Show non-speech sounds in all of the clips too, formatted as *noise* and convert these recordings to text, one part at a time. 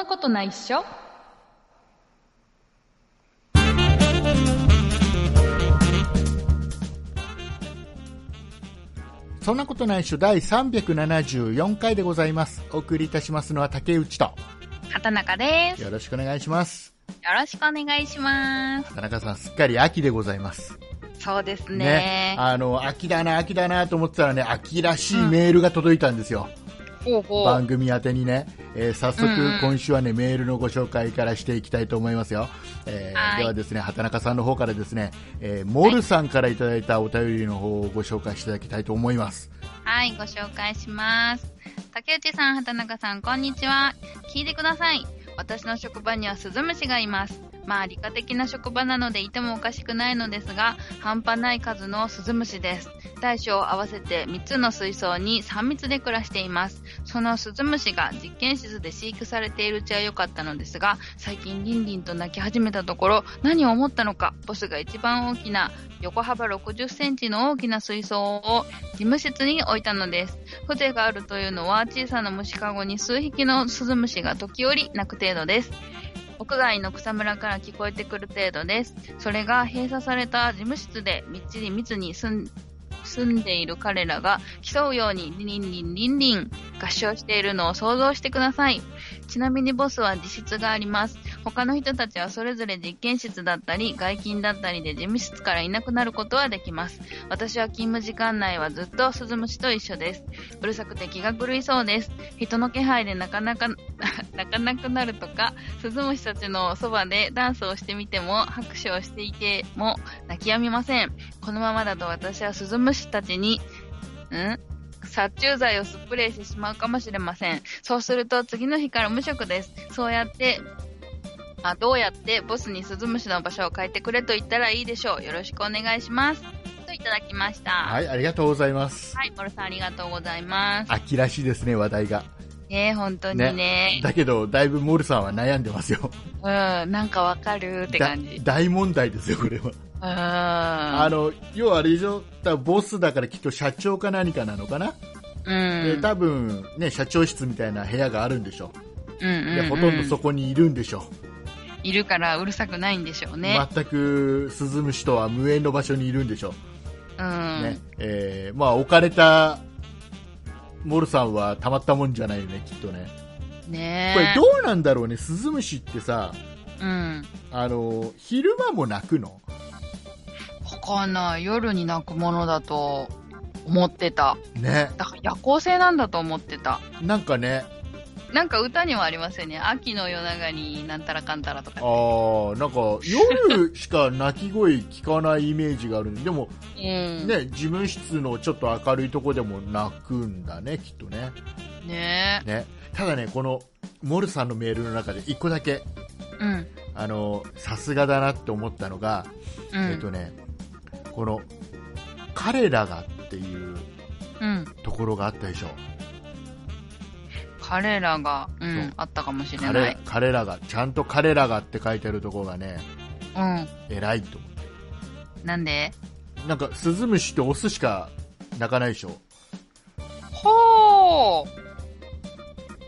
なことないっしょそんなことないっしょ第374回でございます。お送りいたしますのは竹内と。畑中です。よよろしくお願いします。ろしくお願いします。田中さん、すっかり秋でございます。そうですね。あの、秋だな、秋だなと思ってたらね、秋らしいメールが届いたんですよ。ほうほ番組宛てにね、えー早速、今週はね、メールのご紹介からしていきたいと思いますよ。えーはいではですね、畑中さんの方からですね、えーモルさんからいただいたお便りの方をご紹介していただきたいと思います。はい、ご紹介します。竹内さん、畑中さん、こんにちは。聞いてください。私の職場にはスズムシがいます。まあ理科的な職場なのでいてもおかしくないのですが、半端ない数のスズムシです。大小合わせて3つの水槽に3密で暮らしています。そのスズムシが実験室で飼育されているうちは良かったのですが、最近リンリンと鳴き始めたところ、何を思ったのか、ボスが一番大きな横幅60センチの大きな水槽を事務室に置いたのです。風情があるというのは小さな虫かごに数匹のスズムシが時折鳴く程度です。屋外の草むらから聞こえてくる程度です。それが閉鎖された事務室でみっちり密に住ん住んでいる彼らが競うようにリンリンリンリン合唱しているのを想像してください。ちなみにボスは自室があります。他の人たちはそれぞれ実験室だったり外勤だったりで事務室からいなくなることはできます。私は勤務時間内はずっとスズムシと一緒です。うるさくて気が狂いそうです。人の気配でなかなか、*laughs* 泣かなくなるとか、スズムシたちのそばでダンスをしてみても、拍手をしていても泣き止みません。このままだと私はスズムシたちに、ん？殺虫剤をスプレーしてしまうかもしれません。そうすると次の日から無職です。そうやって、あどうやってボスにスズムシの場所を変えてくれと言ったらいいでしょう。よろしくお願いします。といただきました。ははい、ありがとうございます。い、モルさんありがとうございます。秋らしいですね、話題が。ね本当にね。だけど、だいぶモルさんは悩んでますよ。うん、なんかわかるって感じ。だ大問題ですよ、これは。うん。あの、要はあれでしょ、多分ボスだからきっと社長か何かなのかな、うん。で多分ね、社長室みたいな部屋があるんでしょ。うんうんうんでほとんどそこにいるんでしょ。いるからうるさくないんでしょうね。全くスズムシとは無縁の場所にいるんでしょ。うん。ねえーまあ、置かれたモルさんはたまったもんじゃないよね、きっとね。ねこれどうなんだろうね、スズムシってさ、うん。あの昼間も鳴くの？わかんない。夜に鳴くものだと思ってた。ね。だから夜行性なんだと思ってた。なんかね、なんか歌にもありますよね。秋の夜長になんたらかんたらとかあ。ーなんか夜しか鳴き声聞かないイメージがあるんででもうん。ね、事務室のちょっと明るいとこでも泣くんだね、きっとね。ねね。ただね、この、モルさんのメールの中で一個だけ、うん。あの、さすがだなって思ったのが、うん。えっとね、この、彼らがっていううん。ところがあったでしょ。彼らが、う、んあったかもしれな彼い。彼らが、ちゃんと彼らがって書いてあるところがね、うん。偉いと思なんで？う。なんか、スズムシってオスしか鳴かないでしょ？ほー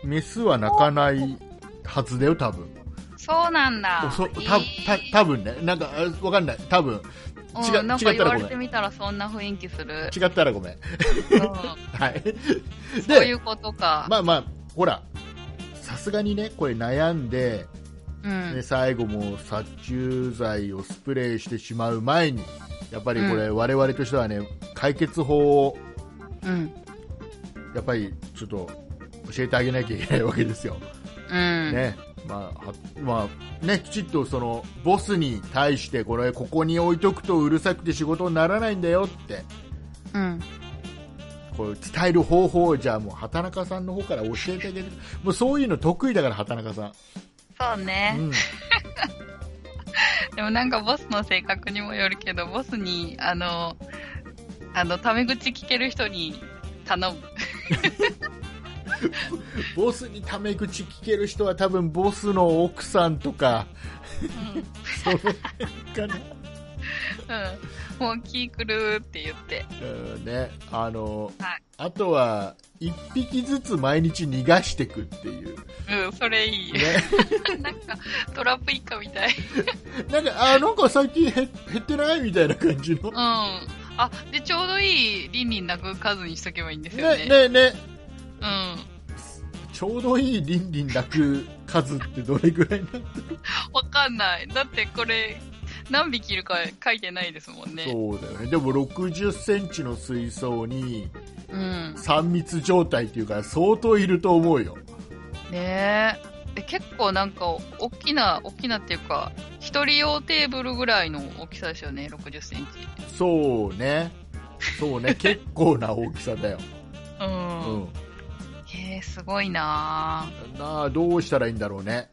メスは鳴かないはずだよ、多分。そうなんだ。おそたえたー多分ね、なんか、あわかんない、多分違うん、なん違か言われてみたらそんな雰囲気する。違ったらごめん。うん、*laughs* はい。で、そういうことか。まあまあ、ほら、さすがにね、これ悩んで、うん。で最後も殺虫剤をスプレーしてしまう前に、やっぱりこれ、我々としてはね、解決法を、うん。やっぱりちょっと教えてあげなきゃいけないわけですよ。うん。ね。まあ、はまあ、ね、きちっとその、ボスに対して、これ、ここに置いとくとうるさくて仕事にならないんだよって、うん。こう伝える方法を、じゃあもう、畑中さんの方から教えてあげる。もうそういうの得意だから、畑中さん。そうね。うん。*laughs* でもなんかボスの性格にもよるけど、ボスに、あの、あの、タメ口聞ける人に頼む。*laughs* ボスにタメ口聞ける人は多分ボスの奥さんとか、*laughs* その辺かな。うん。もう気狂うって言って。うんね、あの、はいあとは、1匹ずつ毎日逃がしていくっていう、うん、それいい。ね、*laughs* *laughs* なんか、トラップイカみたい。なんかあなんか最近減減ってないみたいな感じのうん。あ、で、ちょうどいいリンリン鳴く数にしとけばいいんですよねね。ねねうん。ちょうどいいリンリン鳴く数ってどれぐらいなのわかんない。だってこれ、何匹いるか書いてないですもんね。そうだよねでも60センチの水槽にうん。3密状態っていうから相当いると思うよねえ。で結構なんか、大きな、大きなっていうか、一人用テーブルぐらいの大きさですよね、60センチ。そうねそうね *laughs* 結構な大きさだよ、う。うんん、へえ、すごいななあどうしたらいいんだろうね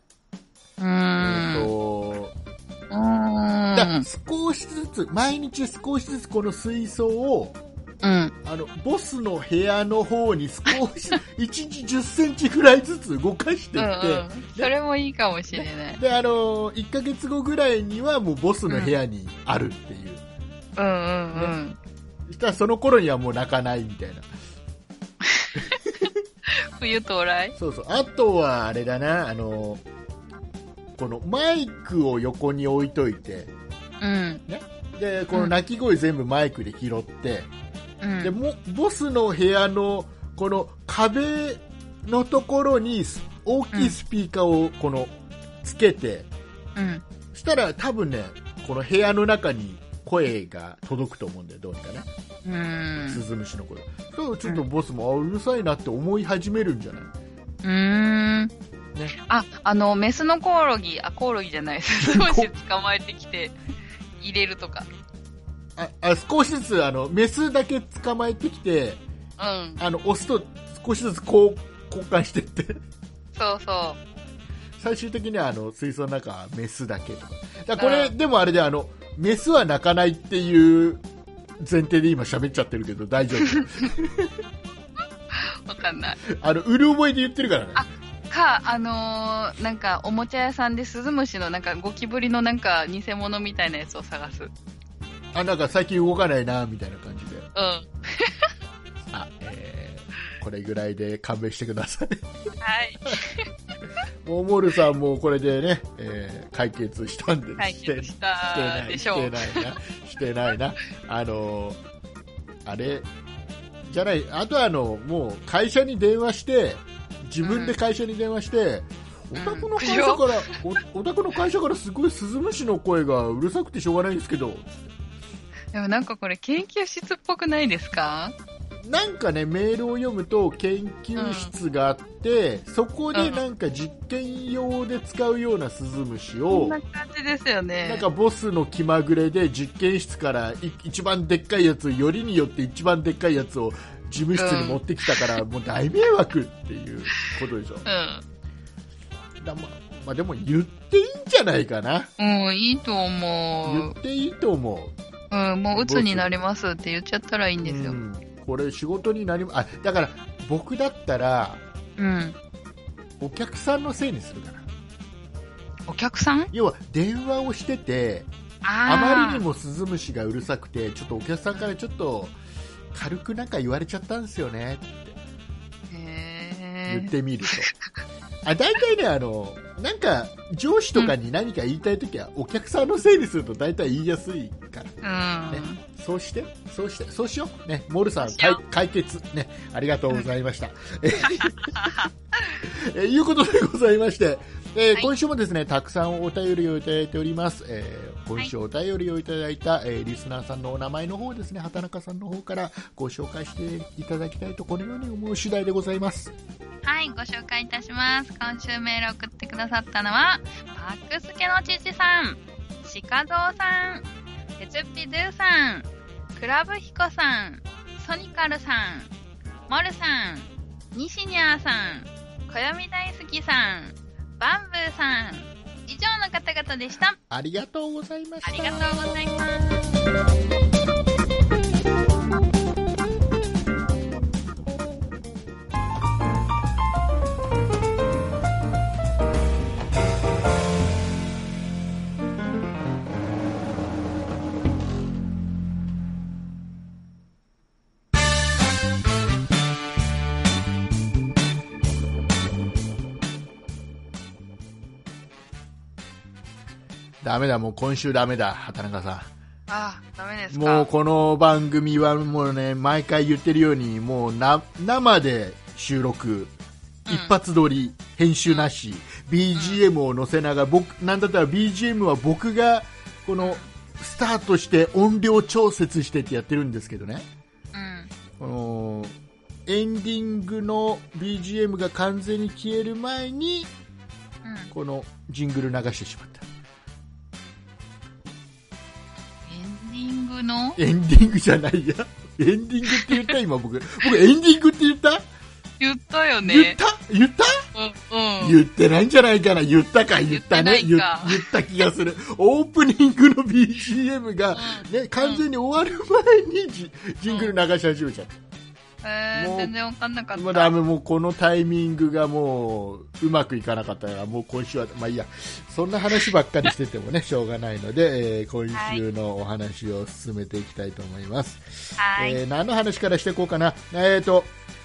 ぁ。うえっーん。と少しずつ毎日少しずつこの水槽をうん。あのボスの部屋の方に少し *laughs* 1日10センチぐらいずつ動かしてうんいって、うん。それもいいかもしれない。であの1ヶ月後ぐらいにはもうボスの部屋にあるっていう、うんうんうん。そしたらその頃にはもう泣かないみたいな *laughs* 冬到来？そうそうあとはあれだなあのこのマイクを横に置いといてうん。でこの鳴き声全部マイクで拾って、うん。でもボスの部屋のこの壁のところにス大きいスピーカーをこのつけて、うん。したら多分ねこの部屋の中に声が届くと思うんだよどうにかね、うん。スズムシの声そうちょっとボスも、あうるさいなって思い始めるんじゃない？うーん。ねあ、あの、メスのコオロギ、あ、コオロギじゃない、スズムシ捕まえてきて、入れるとか。ああ少しずつあのメスだけ捕まえてきてうん。あの押すと少しずつこう交換していってそうそ最終的にはあの水槽の中はメスだけとかだこれ、うでもあれであのメスは鳴かないっていう前提で今喋っちゃってるけど大丈夫う。*laughs* わかんない。あのうる覚えで言ってるからねあか、あのーなんか、おもちゃ屋さんでスズムシのなんか、ゴキブリのなんか、偽物みたいなやつを探す。うん。あなんか最近動かないなみたいな感じであ、えーこれぐらいで勘弁してくださいはい。もうモールさんもこれでね、えー解決したんで解決したでしょう。してないなしてないなあのーあれ？じゃないあとはあのもう会社に電話して自分で会社に電話して、お宅の会社から、おお宅の会社からすごいスズムシの声がうるさくてしょうがないんですけど。でもなんかこれ研究室っぽくないですか？なんかねメールを読むと研究室があって、そこでなんか実験用で使うようなスズムシこを、んな感じですよね。なんかボスの気まぐれで実験室からい一番でっかいやつよりによって一番でっかいやつを事務室に持ってきたから、もう大迷惑っていうことでしょうん。だままあ、でも言っていいんじゃないかなうん、いいと言思っていいと思うう。うん、もう鬱になりますって言っちゃったらいいんですよ。うんこれ仕事になりまあだから僕だったらうん。お客さんのせいにするかなお客さん？要は電話をしててあああまりにもスズムシがうるさくてちょっとお客さんからちょっと軽くなんか言われちゃったんですよねって。へ言ってみると、あ大体ねあのなんか上司とかに何か言いたいときは、お客さんのせいにすると大体言いやすいから。え。うん。そうしてそうしてそうしよう。ね。モルさん解解決。ね。ありがとうございました、えーいうことでございまして、えーはい。今週もですねたくさんお便りをいただいております、えー今週お便りをいただいた、えーリスナーさんのお名前の方ですね畑中さんの方からご紹介していただきたいとこのように思う次第でございます。はい、ご紹介いたします。今週メールを送ってくださったのは、パックスケの父さん、シカゾウさん、テツッピドゥさん、クラブヒコさん、ソニカルさん、モルさん、ニシニャーさん、暦大好きさん、バンブーさん、以上の方々でした。ありがとうございましたありがとうございます。ダメだ、もう今週ダメだ、畑中さあ、ダメです。もうこの番組はもうね、毎回言ってるように、もうな生で収録、うん一発撮り、編集なし、BGM を載せながら、僕、なんだったら BGM は僕が、この、スタートして音量調節してってやってるんですけどね。うん。この、エンディングの BGM が完全に消える前に、うん。このジングル流してしまった。ィングの？エンディングじゃないや。エンディングって言った？*laughs* 今僕。僕エンディングって言った、言ったよね。言った？言った？うん。うん。言ってないんじゃないかな言ったか言ったね言言った気がする。オープニングの BGM が、ね、完全に終わる前にジジングル流し始めちゃった。えー、全然わかんなかった。もうダメ、もうこのタイミングがもううまくいかなかったから、もう今週は、まあいいや、そんな話ばっかりしててもね、*laughs* しょうがないので、えー今週のお話を進めていきたいと思います。はい。えー何の話からしていこうかな。えっ、と、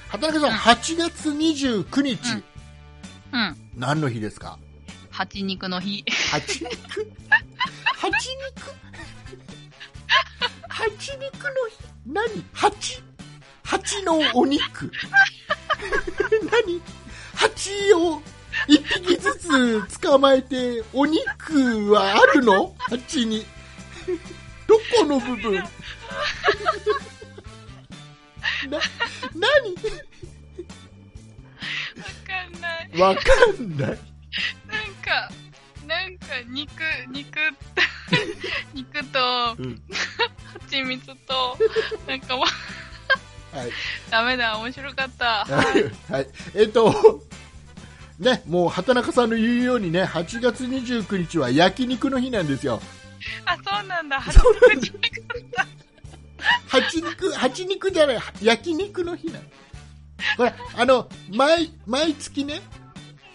畑中さん、うん8月29日、うん。何の日ですか？蜂肉の日。蜂肉？蜂肉？*laughs* 蜂肉の日？何？蜂蜂のお肉。*laughs* 何？蜂を一匹ずつ捕まえてお肉はあるの？蜂に。どこの部分？*laughs* な何？わかんない。わかんない。なんか、なんか肉、肉、*laughs* 肉と、うん。蜂蜜と、なんかわ、はいダメだ、面白かった。はい、はい、えっ、と、ね、もう畑中さんの言うようにね、8月29日は焼肉の日なんですよ。あ、そうなんだ。そう蜂蜜蜂肉、蜂肉じゃない、焼肉の日なの。ほら、あの、毎、毎月ね、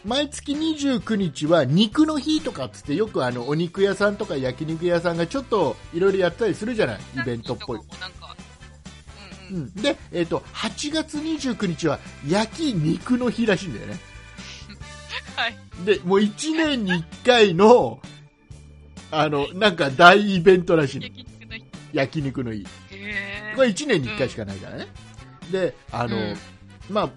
毎月29日は肉の日とかっつってよくあのお肉屋さんとか焼肉屋さんがちょっといろいろやったりするじゃないイベントっぽい、なんか、ううん。うんん、で、えっと8月29日は焼肉の日らしいんだよね。はい。でもう1年に1回のあのなんか大イベントらしいの。焼肉の日。焼肉の日。へこれ1年に1回しかないからね、であの、うん。まあ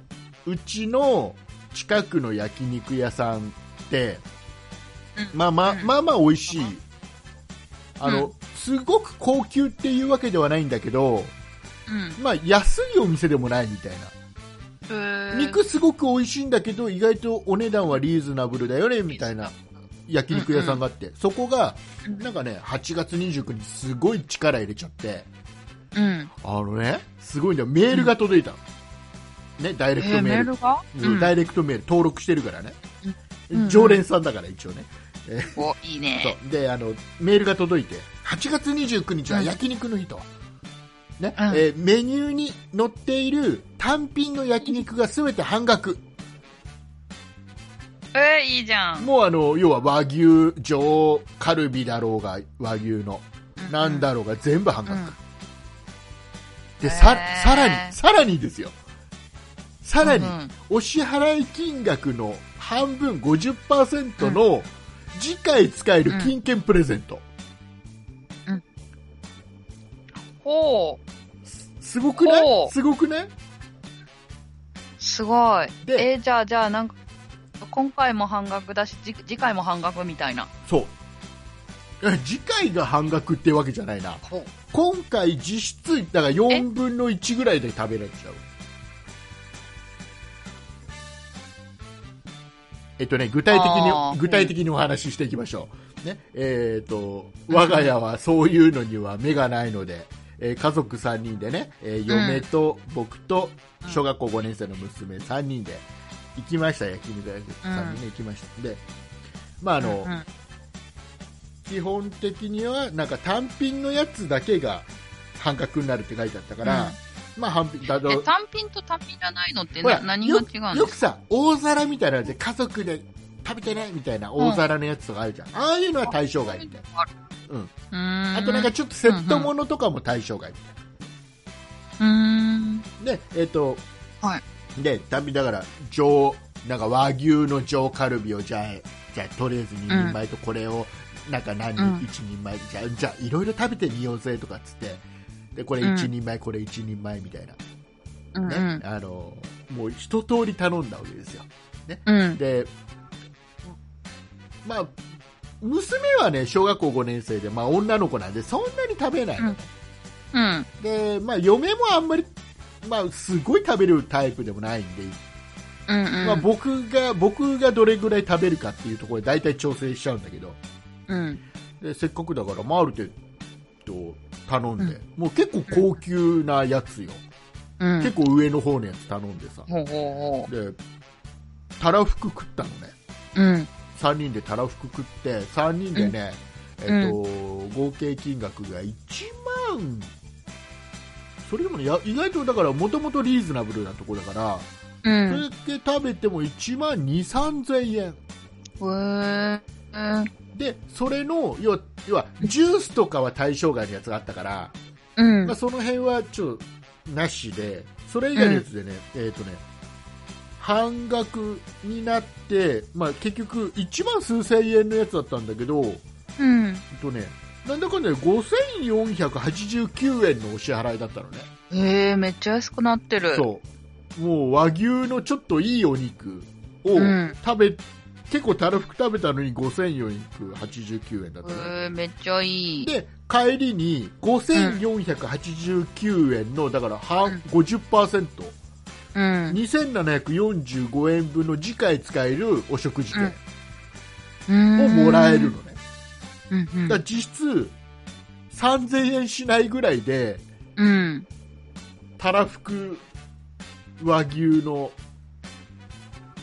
うちの近くの焼肉屋さんってうん。まあまあ、うん。まあまあ美味しい。あの、うんすごく高級っていうわけではないんだけどうん。まあ安いお店でもないみたいな。肉すごく美味しいんだけど意外とお値段はリーズナブルだよねみたいな焼肉屋さんがあって、そこがうん。なんかね8月29日すごい力入れちゃって。うん。あのねすごいんだよ。メールが届いたの、ねダイレクえートメール,、メールが？うん。ダイレクトメール。登録してるからね、うん。常連さんだから一応ね、お、いいね。そう。であのメールが届いて8月29日は焼肉の日と、ねうん。えーメニューに載っている単品の焼肉が全て半額。えー、いいじゃん。もうあの要は和牛上カルビだろうが和牛のなんだろうが全部半額、うんでさへー。さらにさらにですよ。さらに、うんお支払い金額の半分50%の次回使える金券プレゼント、ほう。すごくない？すごくない？すごい。でえーじゃあ、じゃあ、なんか、今回も半額だし、じ次回も半額みたいな。そう。え次回が半額ってわけじゃないな。ほう。今回実質だから4分の1ぐらいで食べられちゃう。えっとね具体的あーに具体的にお話ししていきましょう、ね。えっと我が家はそういうのには目がないので、えー家族3人でね、えー嫁と僕と小学校5年生の娘3人で行きました焼肉屋さんにね行きました。でまああの、うんうん。基本的にはなんか単品のやつだけが半額になるって書いてあったから、まあ半品だえ、と単品と単品じゃないのって何が違うんですか？よくさ大皿みたいなので家族で食べてねみたいな大皿のやつとかあるじゃん、ああいうのは対象外みたいなうん。あとなんかちょっとセットものとかも対象外みたうーん。いなでえっ、とはい。で単品だから上なんか和牛の上カルビをじゃあじゃあとりあえず2人前とこれをなんか何人、うん。一人前じゃあじゃあいろいろ食べてみようぜとかっつって。でこれうん。一人前、これ一人前みたいな、うんねあのもう一通り頼んだわけですよ。うん。うん。でまあ娘はね小学校5年生で、まあ、女の子なんでそんなに食べないのね、うん。で、まあ、嫁もあんまり、まあ、すごい食べるタイプでもないんで、うんうん。まあ、僕が僕がどれぐらい食べるかっていうところで大体調整しちゃうんだけどうん。でせっかくだから、まあ、ある程度頼んで、もう結構高級なやつよ、うん。結構上の方のやつ頼んでさほうほうほでたらふく食ったのねう。うん。3人でたらふく食って3人でね、んえっと合計金額が1万それでもねや意外とだからもともとリーズナブルなところだから、うん。それで食べても1万2、3000円へーうん。でそれの要は要はジュースとかは対象外のやつがあったから、うんまあ、。その辺はちょっとなしでそれ以外のやつでね、えっ、とね半額になって、まあ、結局1万数千円のやつだったんだけど、うん。とね、なんだかんだで5489円のお支払いだったのね。へえ、めっちゃ安くなってる。そう。もう和牛のちょっといいお肉をうん食べ、結構たらふく食べたのに5489円だったのね。へえ、めっちゃいい。で、帰りに5489円の、だから半、うん50%、うん。2745円分の次回使えるお食事券ををもらえるのね。うんうんだ実質3000円しないぐらいで、うん。たらふく和牛の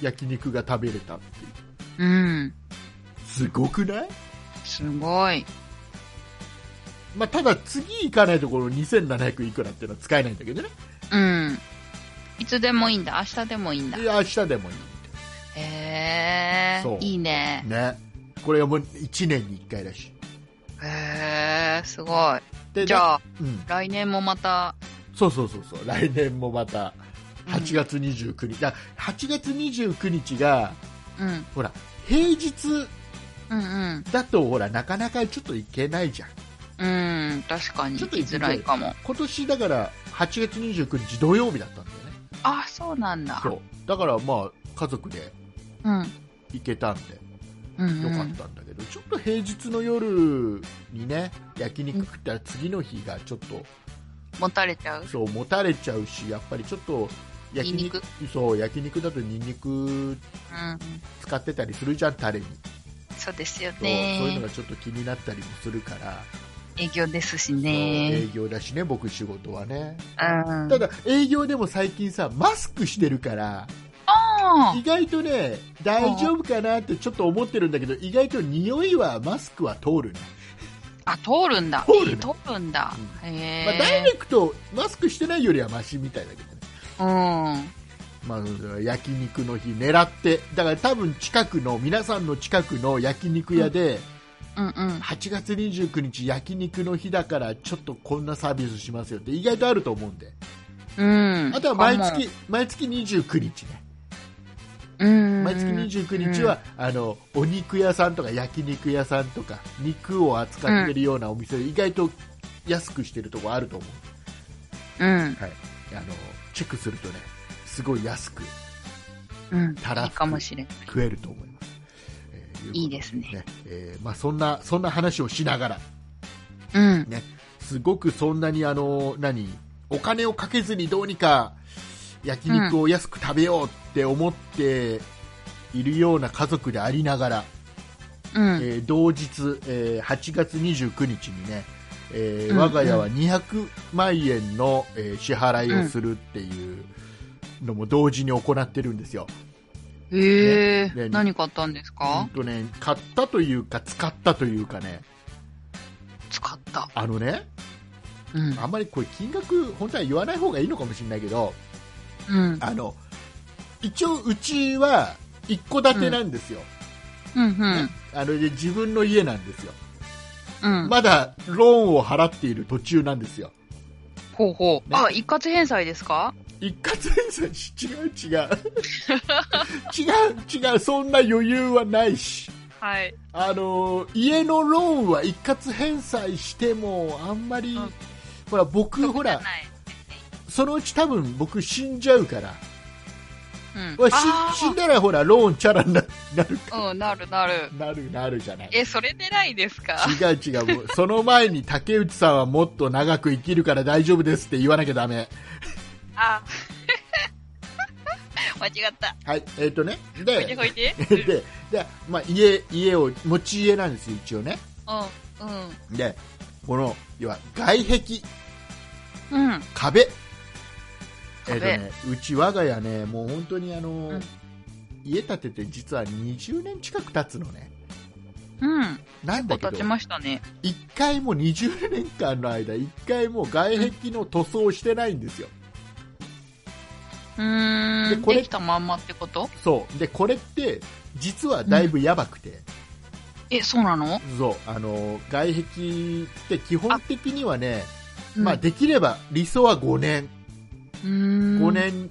焼肉が食べれたっていう。うん。すごくない？すごい。まあ、ただ次行かないところ2700いくらっていうのは使えないんだけどね。うん。いつでもいいんだ。明日でもいいんだ。いや明日でもいいへそうえ。いいね。ね。これはもう1年に1回だし。へえ、すごい。でじゃあ、うん、来年もまた、そうそうそうそう。来年もまた8月29日。だ8月29日が、うん。ほら、平日うんうん。だとほら、なかなかちょっと行けないじゃん。うん。確かにちょっと行きづらいかも。今年だから8月29日土曜日だったん。あ、そうなんだ。そう。だからまあ、家族でうん。行けたんで、うん、よかったんだけど、ちょっと平日の夜にね、焼肉食ったら次の日がちょっと、持たれちゃう？そう、持たれちゃうし、やっぱりちょっと、焼肉そう焼肉だとニンニクうん。使ってたりするじゃんタレにそうですよそうそういうのね。がちょっと気になったりもするから、営業ですしそう営ね。業だしね僕仕事はねうん。ただ営業でも最近さマスクしてるからあ意外とね大丈夫かなってちょっと思ってるんだけど意外と匂いはマスクは通るね、あ、通るんだ。通るねえ通るんだ。まへあ、ダイえ。レクトマスクしてないよりはマシみたいだけどねうん。まあ、焼肉の日狙ってだから多分近くの皆さんの近くの焼肉屋で、うんうん。8月29日焼肉の日だからちょっとこんなサービスしますよって意外とあると思うんでうん。あとは毎月毎月29日ねうん。毎月29日は、あのお肉屋さんとか焼肉屋さんとか肉を扱ってるようなお店で意外と安くしてるとこあると思う、うん。はい、あのチェックするとねすごい安くうん。たらふくいいかもしれない。食えると思います、えーういいですねねえーまあ、そんなそんな話をしながらうん。すごくそんなにあの何？お金をかけずにどうにか焼肉を安く食べようって思っているような家族でありながら、うん。えー同日、えー8月29日にね、えーうん我が家は200万円の、えー支払いをするっていうのも同時に行ってるんですよ。へえねね。何買ったんですうんかとね、買ったというか使ったというかね使った。あのねうん。あんまりこれ金額本当は言わない方がいいのかもしれないけどうん。あの一応うちは一戸建てなんですよ、うん。うん。あので自分の家なんですようん。まだローンを払っている途中なんですよほうほう。ねあ、一括返済ですか？一括返済し違う違う。違う *laughs* 違う。そんな余裕はないし。はい。あの家のローンは一括返済してもあんまり、うん。ほら僕ほらそのうち多分僕死んじゃうから、うん。死んだらほらローンチャラにななるうん、なるなる。なるなるじゃない。え、それでないですか？違う違うその前に竹内さんはもっと長く生きるから大丈夫ですって言わなきゃダメあ。*laughs* 間違った。はいえっ、とねでで *laughs* で。まあ、家家を持ち家なんですよ一応ねうん。でこの要は外壁うん。うん。壁えっ、壁とねうち我が家ねもう本当にあの、ん家建てて実は20年近く経つのねうん。なんだけど立ちましたね。一回も20年間の間一回も外壁の塗装をしてないんですよ、うーん。でこれできたまんまってこと？そう。でこれって実はだいぶやばくて、え、そうなの？そう。あの外壁って基本的にはね、まあ、うんできれば理想は5年。うーん。5年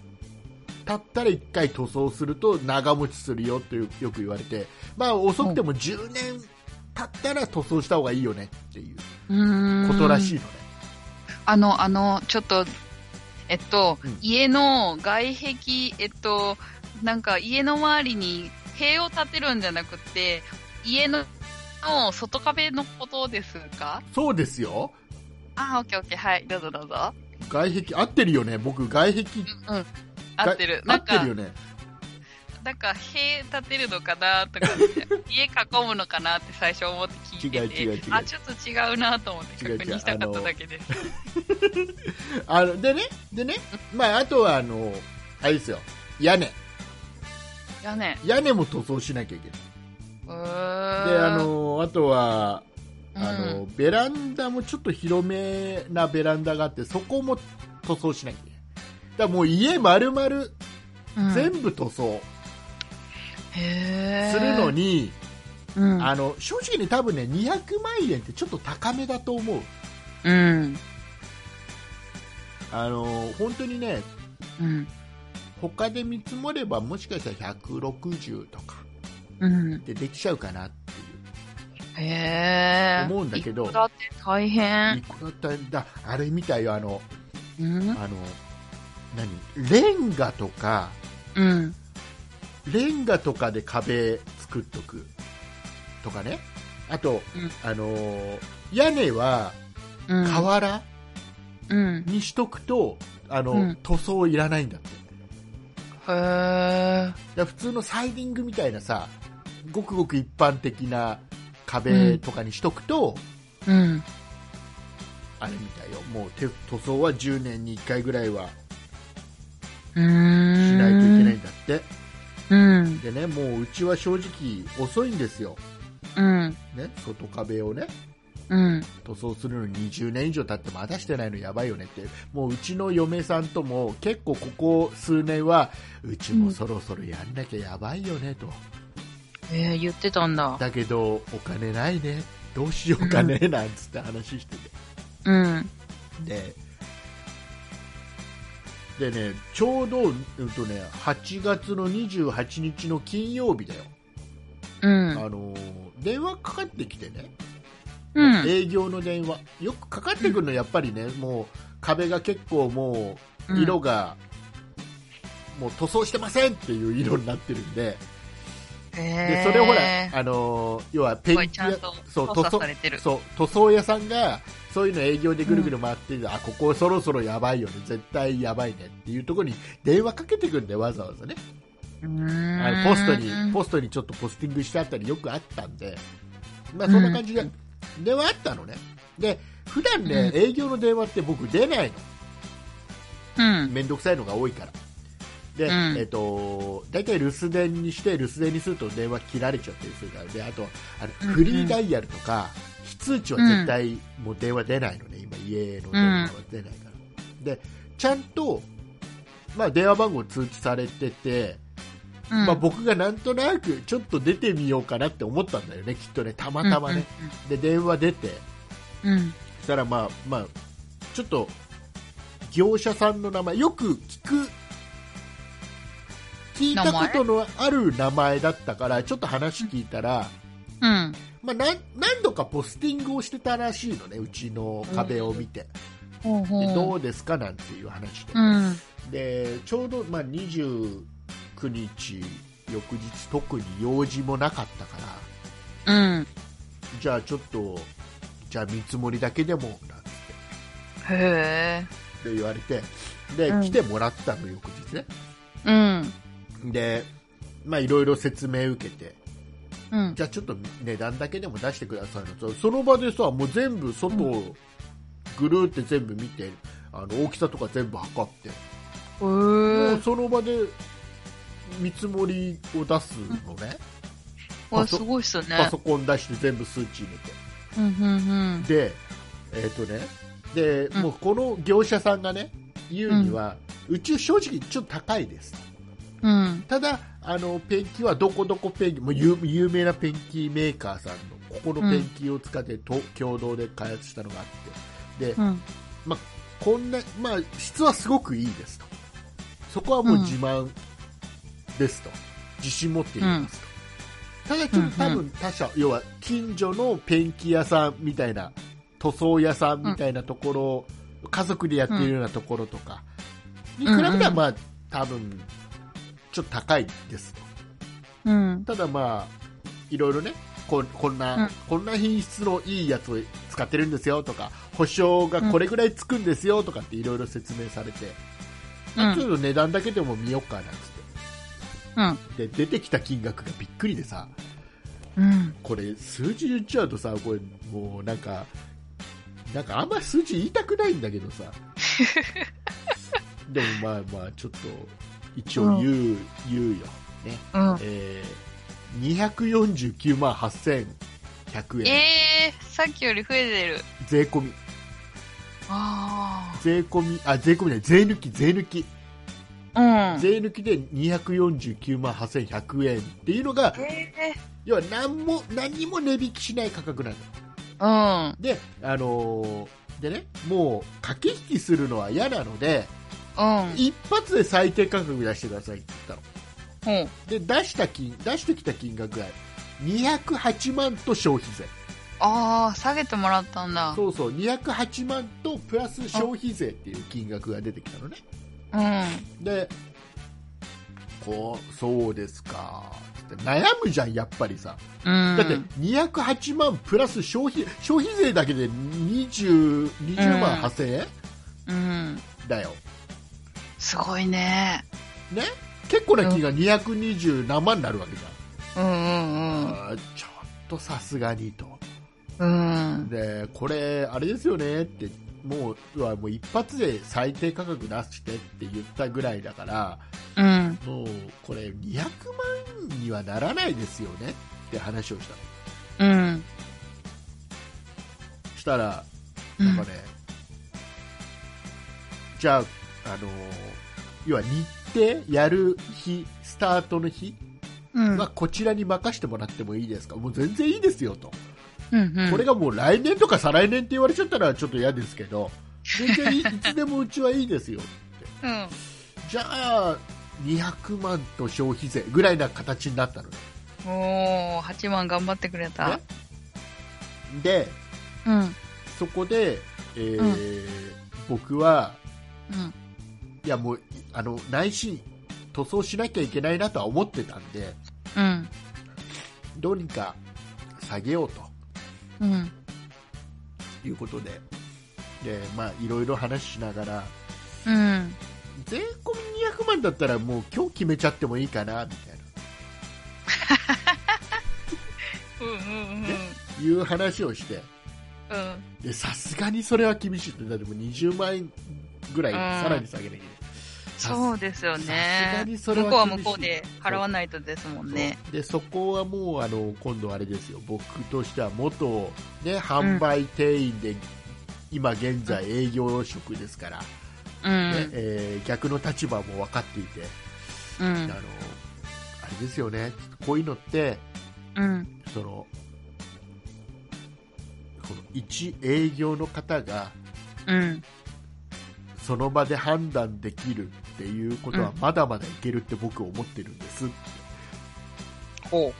経ったら1回塗装すると長持ちするよってよよく言われて、まあ、遅くても10年経ったら塗装した方がいいよねっていう。ことらしいのね、あの、あの、ちょっと、えっと、うん。家の外壁、えっと、なんか家の周りに塀を建てるんじゃなくて、家のの外壁のことですか？そうですよ。あ、オッケーオッケー、はい、どうぞどうぞ。外壁合ってるよね。僕外壁。うん、うん。合ってる。合ってるよ、ねなんか塀建てるのかなとか家囲むのかなって最初思って聞いてて、違う違う違う。あ、ちょっと違うなと思って確認したかっただけです。あのでねでね、まあ、あとはあのあれですよ。屋根。やね。屋根も塗装しなきゃいけない。であのあとはうん、あの、ベランダもちょっと広めなベランダがあってそこも塗装しなきゃいけない。だからもう家丸々うん、全部塗装。へーするの、に、うん、あの正直に多分ね200万円ってちょっと高めだと思ううん。あの本当にねうん。他で見積もればもしかしたら160とかうん。でできちゃうかなっていうへえ。思うんだけどだって大変い。くらだっただあれみたいよあのうん。あの何？レンガとかうん。レンガとかで壁作っとくとかねあと、うんあのー屋根はうん。瓦うん。にしとくと、あのうん塗装いらないんだってへえ。普通のサイディングみたいなさごくごく一般的な壁とかにしとくと、うん。あれみたいよもう手塗装は10年に1回ぐらいは。しないといけないんだって、うん。でねもううちは正直遅いんですよ、うん。ね、外壁をねうん。塗装するのに20年以上経ってまだしてないのやばいよねってもううちの嫁さんとも結構ここ数年はうちもそろそろやんなきゃやばいよねと、えー、言ってたんだ。だけどお金ないねどうしようかね、なんつって話しててうん。ででねちょうど、うんとね、8月の28日の金曜日だよ、うん。あのー電話かかってきてね、うん。営業の電話。よくかかってくるのやっぱりね。もう壁が結構もう色が、もう塗装してませんっていう色になってるんで。ででそれをほら、あのー要はペイント屋そう塗装作されてる。そう塗装屋さんがそういうの営業でぐるぐる回って、あここそろそろやばいよね。絶対やばいねっていうところに電話かけてくるんでわざわざね。うーん。あのポストにポストにちょっとポスティングしてあったりよくあったんで、まあ、そんな感じでうん。電話あったのね。で普段ね、うん。営業の電話って僕出ないの。うん。めんどくさいのが多いから。で、うん。えっと大体留守電にして留守電にすると電話切られちゃったりするから。であとあのうん。フリーダイヤルとか、非通知は絶対もう電話出ないのね、今家の電話は出ないから、でちゃんと、まあ、電話番号通知されてて、うん。まあ、僕がなんとなくちょっと出てみようかなって思ったんだよねきっとね。たまたまね、で電話出て。うん。うんそしたらまあまあちょっと業者さんの名前よく聞く聞いたことのある名前だったからちょっと話聞いたらうん。まあ、何度かポスティングをしてたらしいのねうちの壁を見て、ほうほでどうですかなんていう話で、うん。でちょうど、まあ、29日翌日特に用事もなかったから。うん。じゃあちょっとじゃあ見積もりだけでもなんて。へえ。で言われて。で、うん。来てもらったの翌日ね。うん。でまあいろいろ説明受けてうん。じゃあちょっと値段だけでも出してくださいのと。その場でさもう全部外をぐるーって全部見てあの大きさとか全部測って、へもえう。その場で見積もりを出すのね、わ、すごいっすよね。パ。ソコン出して全部数値入れてうん、うん、うん。でえっ、とね。で、うん。もうこの業者さんがね言うには、うち正直ちょっと高いです。とうん。ただあのペンキはどこどこペンキもう有有名なペンキメーカーさんのここのペンキを使ってと、共同で開発したのがあって。で、うん。こんな、まあ、質はすごくいいですと。そこはもう自慢ですと、自信持って言いますと、ただちょっと多うん。分他社、要は近所のペンキ屋さんみたいな塗装屋さんみたいなところ、家族でやってるようなところとかに比べたら、うんまあ多分ちょっと高いですとうん。ただまあいろいろねここんな、うんこんな品質のいいやつを使ってるんですよとか保証がこれぐらいつくんですよとかっていろいろ説明されて、うんちょっと値段だけでも見ようかなんつうん。ってで出てきた金額がびっくりでさうん。これ数字言っちゃうとさこれもうなんかなんかあんまり数字言いたくないんだけどさ *laughs* でもまあまあちょっと一応言う,、言うよねうん。えー、249万8100円、えー、さっきより増えてる。税込みあ税込みあ税込みね税抜き税抜きあ。うん。税抜きで249万8100円っていうのがえ要は何も何も値引きしない価格なのー、うん。であのーでねもう駆け引きするのは嫌なのでうん。一発で最低価格出してくださいって言ったのほう。で出した金出してきた金額が208万と消費税ああ、下げてもらったんだ。そうそう208万とプラス消費税っていう金額が出てきたのねうん。でこうそうですかって悩むじゃんやっぱりさうん。だって208万プラス消費消費税だけで 20, 20万8000円、うん。だよすごいね。ね？結構な金が220何万になるわけじうんうんゃん、あーちょっとさすがにとうん。うん。でこれあれですよねってもうもう一発で最低価格出してって言ったぐらいだからうん。もうこれ200万にはならないですよねって話をしたうん。のしたらうんなんかね、じゃあ、あの要は日程やる日スタートの日うん。はこちらに任せてもらってもいいですか？もう全然いいですよと、うんうん。これがもう来年とか再来年って言われちゃったらちょっと嫌ですけど全然 *laughs* いつでもうちはいいですようん。じゃあ200万と消費税ぐらいな形になったのねおー、8万頑張ってくれた。ねでうん。そこで、えーう僕はうん。いやもうあの内心塗装しなきゃいけないなとは思ってたんでうん。どうにか下げようとうん。いうことでで、まあ、いろいろ話しながらうん。税込み200万だったらもう今日決めちゃってもいいかなみたい *laughs* うんうんないう話をしてうん。うん。でさすがにそれは厳しいってだってもう20万円ぐらいうんさらに下げなきゃいけない、そうですよね向こうは向こうで払わないとですもんね。でそこはもうあの今度あれですよ僕としては元、ね、販売店員で、今現在営業職ですから、うん。ねえー逆の立場も分かっていて、うんあの。あれですよねこういうのってうん。そのこの一営業の方がうん。その場で判断できるっていうことはうんまだまだいけるって僕思ってるんです、ほ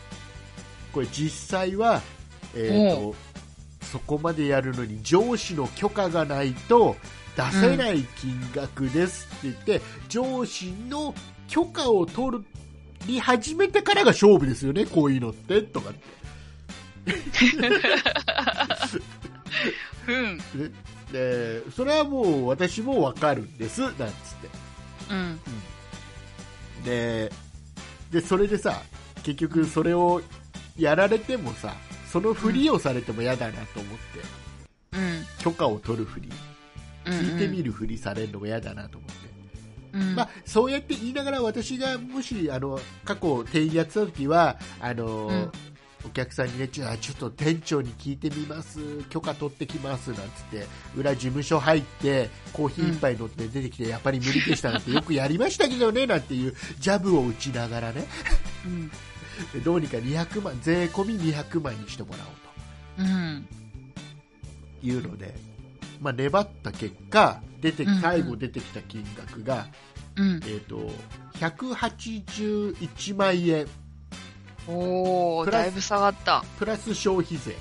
これ実際は、えーとそこまでやるのに上司の許可がないと出せない金額ですって言って、上司の許可を取り始めてからが勝負ですよね、こういうのってとかって。*laughs* うん。でそれはもう私もわかるんですなんつってうん。ででそれでさ結局それをやられてもさそのふりをされても嫌だなと思って、うん。許可を取るふりうん。聞いてみるふりされるのも嫌だなと思って、うん。まあ、そうやって言いながら私がもしあの過去店員やってた時はあの、うんお客さんにねちょちょっと店長に聞いてみます許可取ってきますなんつって裏事務所入ってコーヒー一杯乗って出てきて、やっぱり無理でしたなんてよくやりましたけどねなんていうジャブを打ちながらねうん。どうにか200万税込み200万にしてもらおううん。というので、まあ、粘った結果出てうんうん最後出てきた金額が、うん。えー、と181万円おー、プラスだいぶ下がった。プラス消費税、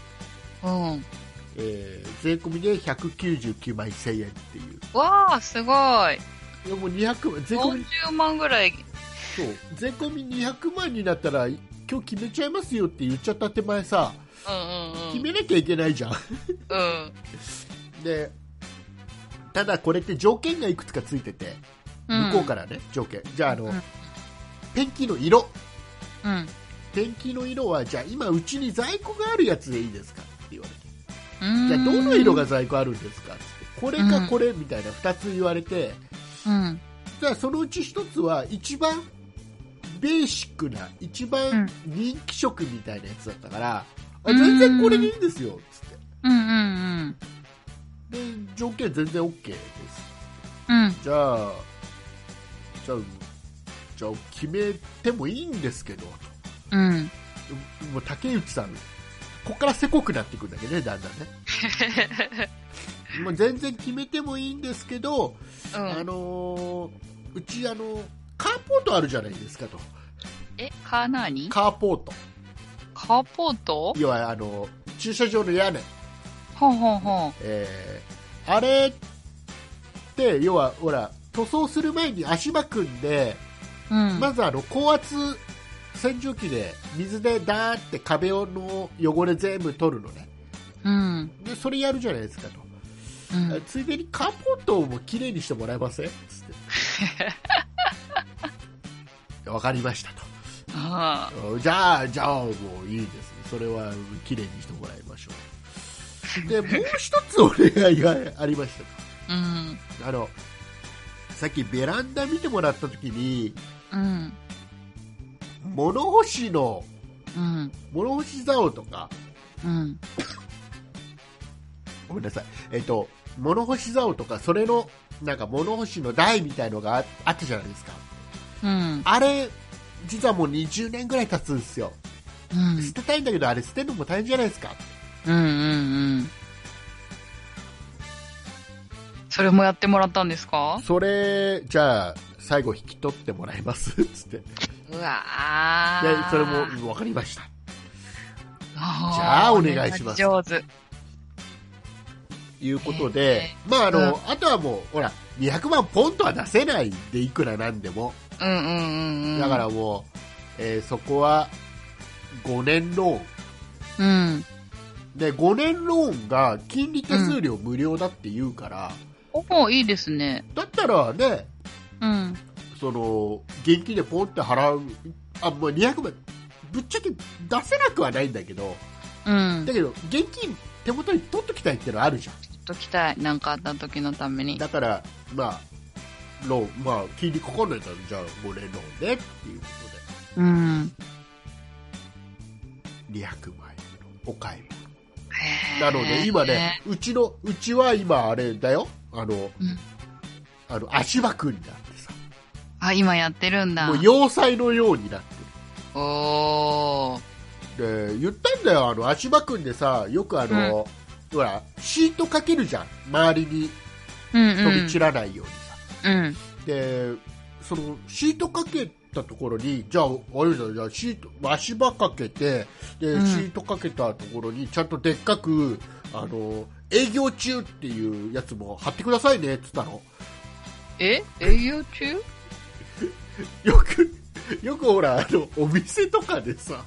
うん。えー税込みで199万1000円っていうわー、すごい。いやもう200万税込み40万ぐらい。そう税込み200万になったら今日決めちゃいますよって言っちゃった手前さ、うんうん決めなきゃいけないじゃんうん。うん。*laughs* でただこれって条件がいくつかついてて向こうからね、条件じゃああの、うんペンキの色うん。ペンキの色はじゃあ今うちに在庫があるやつでいいですかって言われてうん。じゃあどの色が在庫あるんですかってこれかこれみたいな2つ言われて、うん。じゃあそのうち1つは一番ベーシックな一番人気色みたいなやつだったから、あ全然これでいいんですよつってうんうんうん。で条件全然 OK ですうん。じゃあじゃあじゃあ決めてもいいんですけどうん。もう竹内さんここからせこくなってくるんだけどねだんだんね *laughs* もう全然決めてもいいんですけど、うん。あのーうちあのカーポートあるじゃないですかとえ、カーナーにカーポートカーポート？要はあの駐車場の屋根、ほんほんほん。えーあれって要はほら塗装する前に足場組んで、うん。まずあの高圧洗浄機で水でダーって壁の汚れ全部取るのねうん。でそれやるじゃないですかと、うん。ついでにカーポートも綺麗にしてもらえません？つって *laughs* わかりましたとあじゃあ、じゃあ、もういいです。それは綺麗にしてもらいましょう。で、もう一つお願いがありましあ。うん。た。あの、さっきベランダ見てもらった時に、うん。物干しの、うん。物干し竿とか、うん。*laughs* ごめんなさい。えっと、物干し竿とか、それの、なんか物干しの台みたいのがああったじゃないですか。うん。あれ、実はもう20年ぐらい経つんですよ。うん。捨てたいんだけど、あれ捨てるのも大変じゃないですか。うんうんうん。それもやってもらったんですか？それ、じゃあ、最後引き取ってもらえますつって。うわでー。それも分かりましたじゃあお願いします上手。いうことで、まああの、あとはもうほら200万ポンとは出せないでいくらなんでも、うんうんうんうん。だからもう、えーそこは5年ローンうん。で5年ローンが金利手数料無料だって言うから、おお、いいですね。だったらねうん。その現金でポンって払うあもう200万ぶっちゃけ出せなくはないんだけどうん。だけど現金手元に取っときたいってのはあるじゃんときたい。なんかあった時のために。だから、まあ、ローン、まあ、金利かかんないから、じゃあ5年ローンでっていうことうん。で、200万円のお買い物。なので、今ね、うちの、うちは今あれだよ、あの、うんあの、足場組んであ今やってるんだ。もう要塞のようになっておー。る。で、言ったんだよ、あの、足場組んでさ、よくあの、ほら、シートかけるじゃん、周りにうんうん。飛び散らないようにさ。うん。で、そのシートかけたところにじゃああれじゃあシート足場かけてで、うんシートかけたところにちゃんとでっかくあの営業中っていうやつも貼ってくださいねっつったのえ？営業中？*laughs* よくよくほらあのお店とかでさ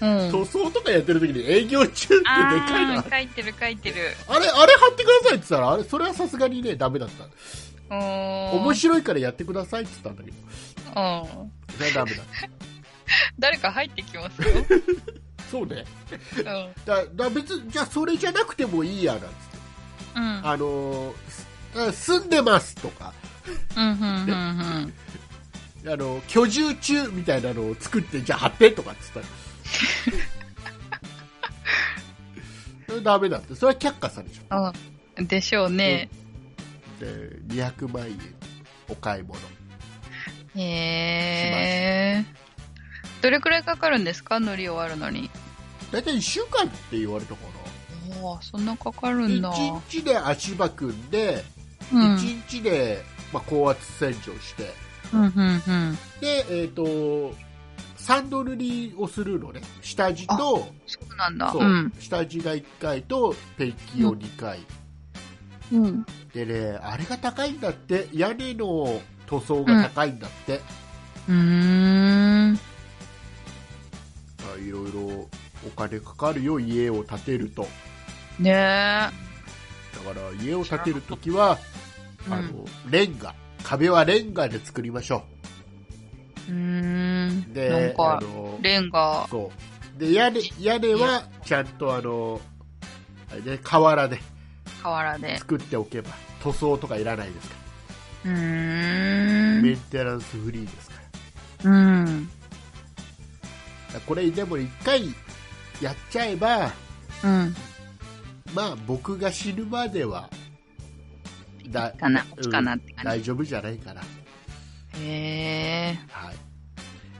うん。塗装とかやってる時に営業中ってでかいのあー、書いてる書いてる。あれあれ貼ってくださいって言ったらあれそれはさすがにねダメだった面白いからやってくださいって言ったんだけどうん。それはダメだ *laughs* 誰か入ってきますよ。*laughs* そうねうん。だだ別にじゃあそれじゃなくてもいいやなんつってうん。あのーす住んでますとかうん、うん、うん、うん。あの居住中みたいなのを作ってじゃあ貼ってとかっつったら *laughs* それダメだってそれは却下されちゃうん。でしょうね。うで200万円お買い物へえ。どれくらいかかるんですか？塗り終わるのに。大体1週間って言われたかおー、そんなかかるなんだ。1日で足場組んで、うん。1日で、まあ、高圧洗浄してうん、うん、うん。で、えっと3度塗りをするのね下地とそうなんだ。そううん。下地が1回とペンキを2回、うん。でねあれが高いんだって屋根の塗装が高いんだって、うーん。あいろいろお金かかるよ家を建てるとねえ。だから家を建てるときは、うんあのレンガ壁はレンガで作りましょう。うんかあ、のレンガ。そうで屋根屋根はちゃんとあのあれ、ね、瓦で瓦で。作っておけば塗装とかいらないですから、ん。メンテナンスフリーですからうん。これでも一回やっちゃえばうん。まあ僕が死ぬまではだかな、うんかなって感大丈夫じゃないかな、じ。へえ。はい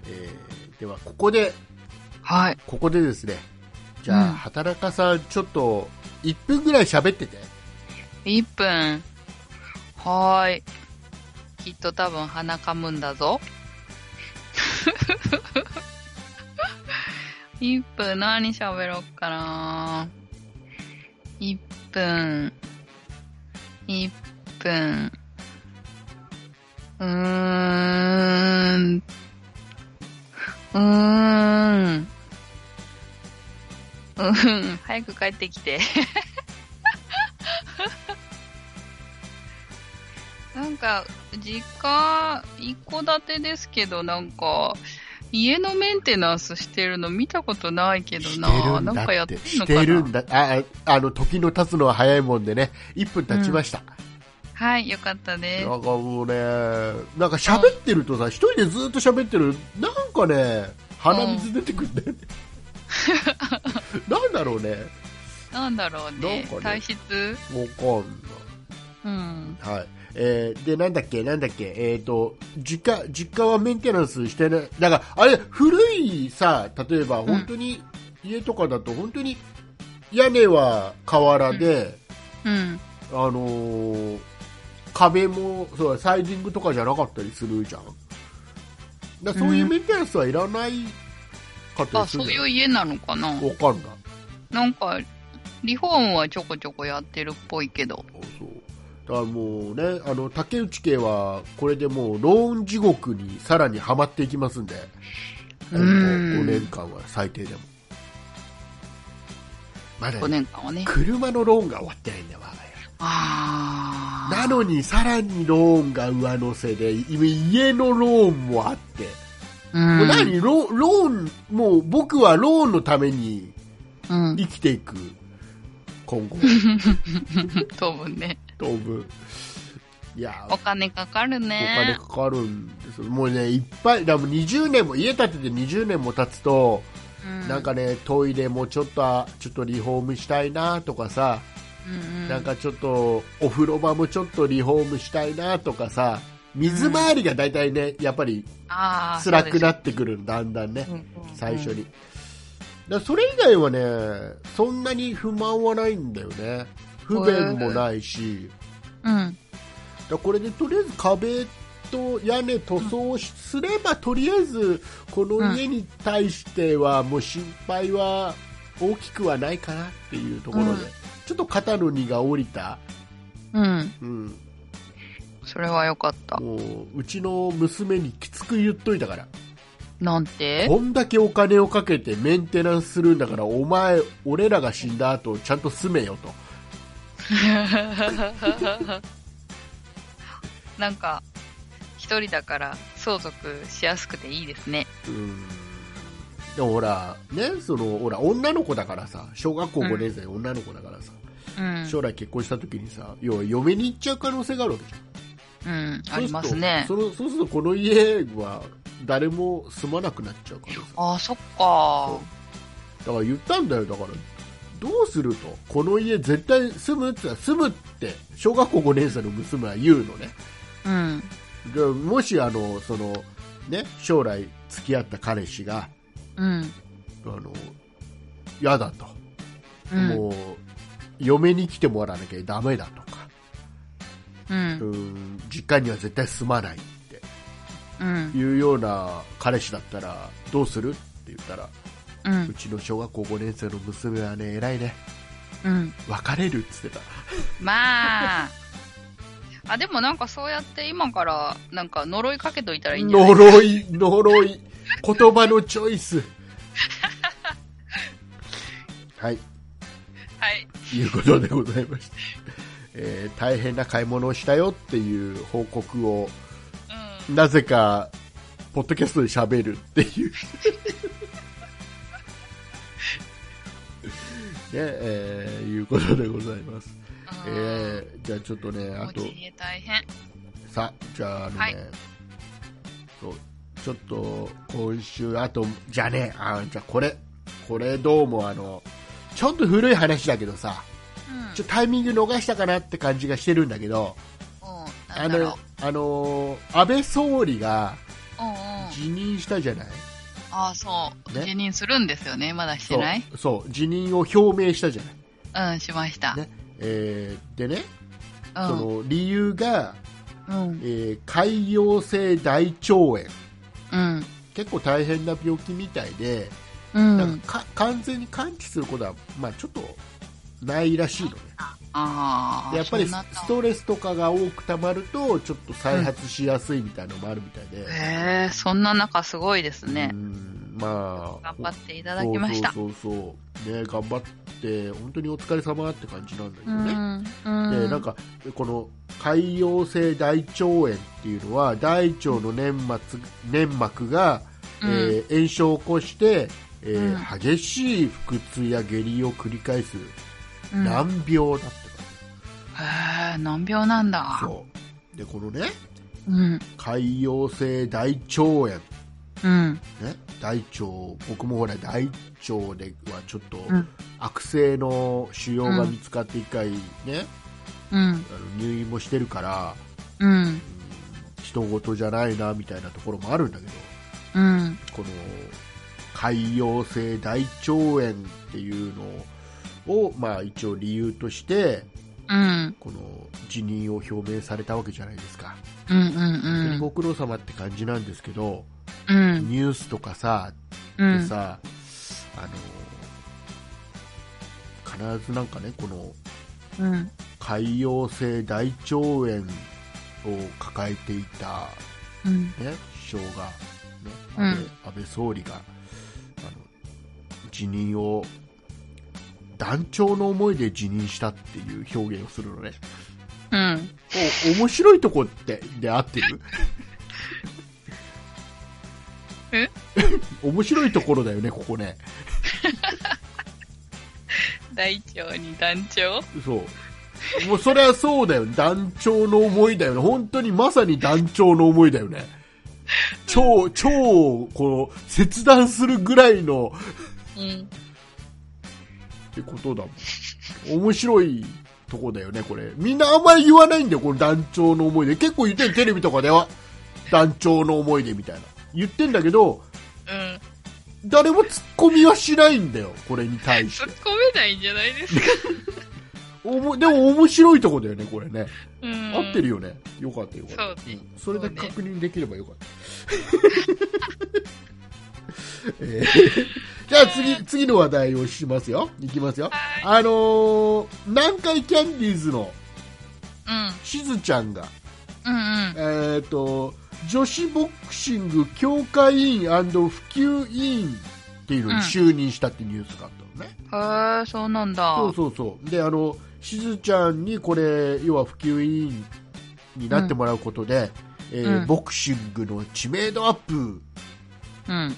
えーではここではい。ここでですねじゃあ、うん畑中さんちょっと1分ぐらい喋ってて1分。はーい。きっと多分鼻かむんだぞ。*laughs* 1分何喋ろっかな1分。1分。うーん。うーん。うん。早く帰ってきて。なんか、実家、一戸建てですけど、なんか、家のメンテナンスしてるの見たことないけどな。なんかやってんのかしてるんなだあああの時の経つのは早いもんでね1分経ちました、はい、よかったです。なんかもうねなんか喋ってるとさ一人でずっと喋ってる。なんかね鼻水出てくるんだよね、*laughs* なんだろうね。なんだろうね。なんかね体質？わかんうん。ないはい。えー、でなんだっけ？なんだっけ？えっ、と実家実家はメンテナンスしてない。だからあれ古いさ例えば本当に、家とかだと本当に屋根は瓦で、うん。あのー壁もそうサイディングとかじゃなかったりするじゃん。だそういうメンテナンスはいらないかったあ、りするじゃん。そういう家なのかな。わかんない。なんか、リフォームはちょこちょこやってるっぽいけど。あそう。だからもうねあの竹内家はこれでもうローン地獄にさらにはまっていきますんで。うん。5年間は最低でも。まだ5ね年間はね。車のローンが終わってないんだよ我が家あー。なのにさらにローンが上乗せで今家のローンもあって、う。もうん何？ロローンもう僕はローンのためにうん。生きていく。今後。*laughs* 当分ね。当分いや。お金かかるお金ね。かかるんですよ。もうねいっぱいだもう20年も家建てて20年も経つと、うん。なんかねトイレもちょっとあちょっとリフォームしたいなとかさ、うんうん。なんかちょっとお風呂場もちょっとリフォームしたいなとかさ水回りがだいたいねやっぱり辛くなってくるだんだんね最初に、だそれ以外はねそんなに不満はないんだよね。不便もないし、うん。だこれでとりあえず壁と屋根塗装すれば、とりあえずこの家に対してはもう心配は大きくはないかなっていうところで、うんちょっと肩の荷が下りた、うん。うん、それはよかった。もううちの娘にきつく言っといたからなんて？こんだけお金をかけてメンテナンスするんだからお前俺らが死んだ後ちゃんと住めよと *laughs* なんか、一人だから相続しやすくていいですね。うんでもほらねそのほら女の子だからさ小学校5年生の女の子だからさ、うん。将来結婚した時にさ要は嫁に行っちゃう可能性があるわけじゃんうん。ありますね。そうするとそのそうするとこの家は誰も住まなくなっちゃうからさああ、そっか。だから言ったんだよだからどうするとこの家絶対住むって言ったら住むって小学校5年生の娘は言うのねうん。でもしあのそのね将来付き合った彼氏がうん。あの嫌だと、うん。もう嫁に来てもらわなきゃダメだとかう。うんん実家には絶対住まないってうん。いうような彼氏だったらどうする？って言ったらう。うんちの小学校5年生の娘はね偉いねうん。別れるっつってたまあ。あ、でもなんかそうやって今からなんか呪いかけといたらいいんじゃない？呪い呪い *laughs* 言葉のチョイス。*laughs* はい。はい。いうことでございました、えー大変な買い物をしたよっていう報告をうん。なぜかポッドキャストで喋るっていう。*laughs* ねえーいうことでございます、えーじゃあちょっとねあと。さじゃああのね、はい。そうちょっと今週あとじゃあねあじゃあこれこれどうもあのちょっと古い話だけどさうん。ちょっとタイミング逃したかなって感じがしてるんだけどうん。あのあの安倍総理がう。うんうん。辞任したじゃない？ああ、そう。ね辞任するんですよね。まだしてない？そうそう辞任を表明したじゃない、うん、しました。ねえーでね、うん。その理由が、うん。えー潰瘍性大腸炎うん。結構大変な病気みたいで、うん。なんかか完全に完治することは、まあ、ちょっとないらしいのねあやっぱりストレスとかが多くたまるとちょっと再発しやすいみたいなのもあるみたいで、へえ、そんな中すごいですねう。んまあ頑張っていただきました。そうそうそうそうね頑張って本当にお疲れ様って感じなんだけうどね、ん。うん。でなんかこの潰瘍性大腸炎っていうのは大腸の粘膜粘膜が、うん、えー炎症を起こして、えーうん激しい腹痛や下痢を繰り返す難病だってえ、難病なんだ。そうでこのねうん。潰瘍性大腸炎うん。ね、大腸僕もほら大腸ではちょっとうん悪性の腫瘍が見つかって一回ね、うん。あの入院もしてるからうん。人事じゃないなみたいなところもあるんだけどうん。この潰瘍性大腸炎っていうのを、まあ、一応理由としてうん。この辞任を表明されたわけじゃないですか、うん。うん。本当うん。にご苦労様って感じなんですけど、うん。ニュースとかさうん。でさ、あの必ずなんかねこのうん。潰瘍性大腸炎を抱えていた、うん。ね、首相が、ねうん安倍安倍総理があの辞任を断腸の思いで辞任したっていう表現をするのねうん。お面白いとこってで合ってる？*laughs* え *laughs* 面白いところだよねここね *laughs* 大腸に団長？そう。もうそれはそうだよ。団長の思いだよね。本当にまさに団長の思いだよね。超、超、この、切断するぐらいの、うん。ってことだもん。面白いとこだよね、これ。みんなあんまり言わないんだよ、この団長の思いで。結構言ってる、テレビとかでは。団長の思いでみたいな。言ってんだけど、うん。誰も突っ込みはしないんだよ、これに対して突っ。込めないんじゃないですか？おもでも面白いとこだよね、これね。うん合ってるよね。よかったよかった。そうねんそれだけそうね確認できればよかった。*laughs* えーじゃあ次、次の話題をしますよ。いきますよ。あのー南海キャンディーズのうん。しずちゃんが、うんうん。えっ、と、女子ボクシング協会委員普及委員っていうのに就任したってニュースがあったのね。へえ、そうなんだ。そうそうそう。で、あの、しずちゃんにこれ、要は普及委員になってもらうことで、えーうんボクシングの知名度アップうん。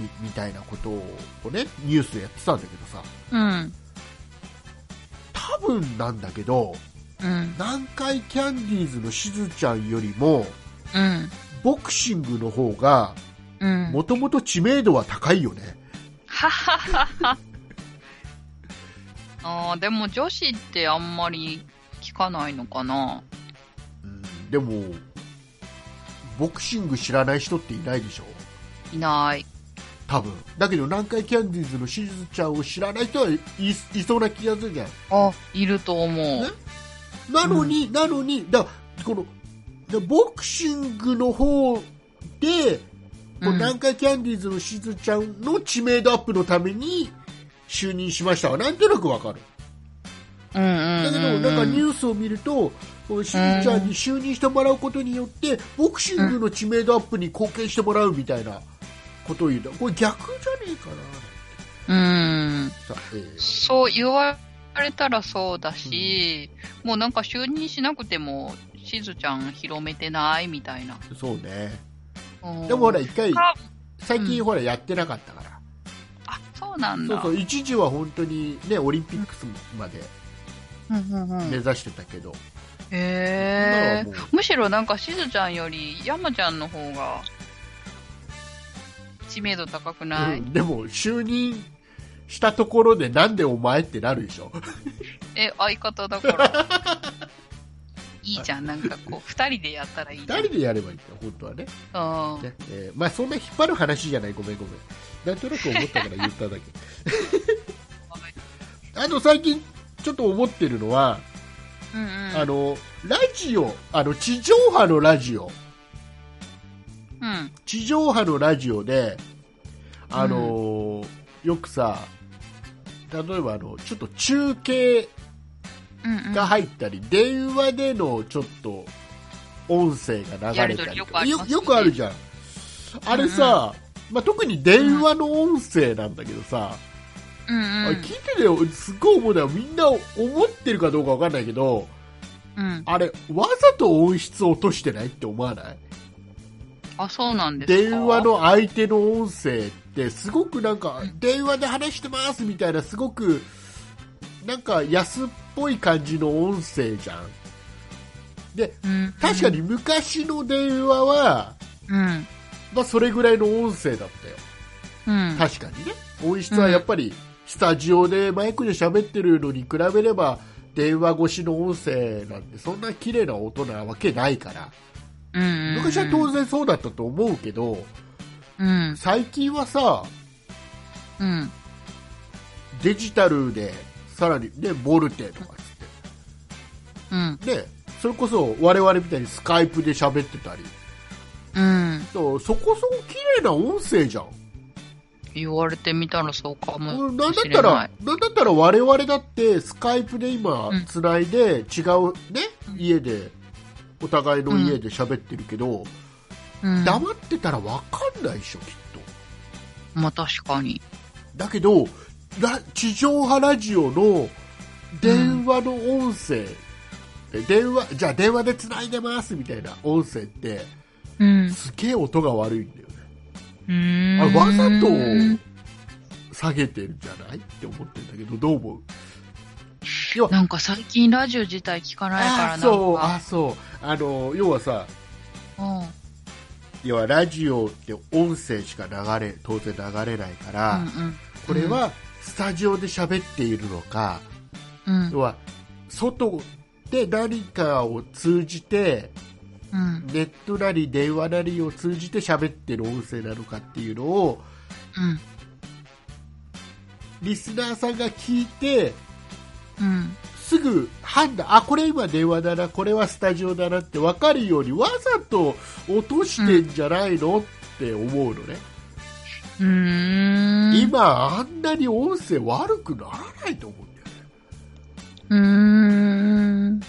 みみたいなことをね、ニュースでやってたんだけどさ、うん。多分なんだけど、うん。南海キャンディーズのしずちゃんよりも、うん。ボクシングの方が、うん。もともと知名度は高いよね。はははは。ああ、でも女子ってあんまり聞かないのかな。うんでも、ボクシング知らない人っていないでしょ？いない。多分。だけど南海キャンディーズのしずちゃんを知らない人はいいいそうな気がするじゃん。あ、いると思う。ね？なのに、なのに、だこの、だボクシングの方で、こううん南海キャンディーズのしずちゃんの知名度アップのために就任しましたが、なんとなくわかる。うんうんだけど、うんうん。なんかニュースを見ると、このしずちゃんに就任してもらうことによって、ボクシングの知名度アップに貢献してもらうみたいなことを言うと、これ逆じゃねえかな。うん。さえーそう言われたらそうだし、もうなんか就任しなくても、しずちゃん広めてないみたいな。そうね。うんでもほら、一回、か最近うんほらやってなかったから。あ、そうなんだ。そうそう、一時は本当にね、オリンピックスまで目指してたけど、へえ。むしろなんかしずちゃんより山ちゃんの方が知名度高くない、うんでも就任したところでなんでお前ってなるでしょ。*laughs* え、相方だから。*laughs* いいじゃん、なんかこう、*laughs* 二人でやったらいいじゃん。誰でやればいいんだよ、本当はね。うんねえーまあそんな引っ張る話じゃない、ごめんごめん。なんとなく思ったから言っただけ。*laughs* あと最近ちょっと思ってるのは、うんうん。あの、ラジオ、あの、地上波のラジオ、うん。地上波のラジオで、あのーよくさ、例えばあの、ちょっと中継うんうん。が入ったり、電話でのちょっと音声が流れたりよくねよくあるじゃん。あれさ、まあ、特に電話の音声なんだけどさ、うんうん。聞いててよすっごい思うんだよ。みんな思ってるかどうかわかんないけど、うん。あれ、わざと音質を落としてないって思わない？あ、そうなんですか？電話の相手の音声ってすごくなんか電話で話してますみたいなすごくなんか安っぽい感じの音声じゃんでうん、確かに昔の電話は、うん。まあ、それぐらいの音声だったようん。確かにね音質はやっぱりスタジオでマイクで喋ってるのに比べれば電話越しの音声なんてそんな綺麗な音なわけないからうんうん。昔は当然そうだったと思うけどうん。最近はさうん。デジタルでさらにねボルテとかっうん。つってねそれこそ我々みたいにスカイプで喋ってたりうん。そうそこそこ綺麗な音声じゃん言われてみたらそうかもなんだっ。たらなんだったら我々だってスカイプで今うんつないで違うね家でお互いの家で喋ってるけど、うん。黙ってたら分かんないでしょきっとまあ確かに。だけどラ地上波ラジオの電話の音声、え電話じゃあ電話でつないでますみたいな音声ってうん。すげえ音が悪いんだよね。あわざと下げてるんじゃないって思ってるんだけどどう思う？なんか最近ラジオ自体聞かないからなんか。あそうあそうあの要はさうん。要はラジオって音声しか流れ当然流れないから、うんこれはスタジオで喋っているのか、うん。要は外で何かを通じてうん。ネットなり電話なりを通じて喋ってる音声なのかっていうのをうん。リスナーさんが聞いてうん。すすぐ判断あこれ今電話だなこれはスタジオだなって分かるようにわざと落としてんじゃないの、って思うのね。今あんなに音声悪くならないと思うんだよねうーん。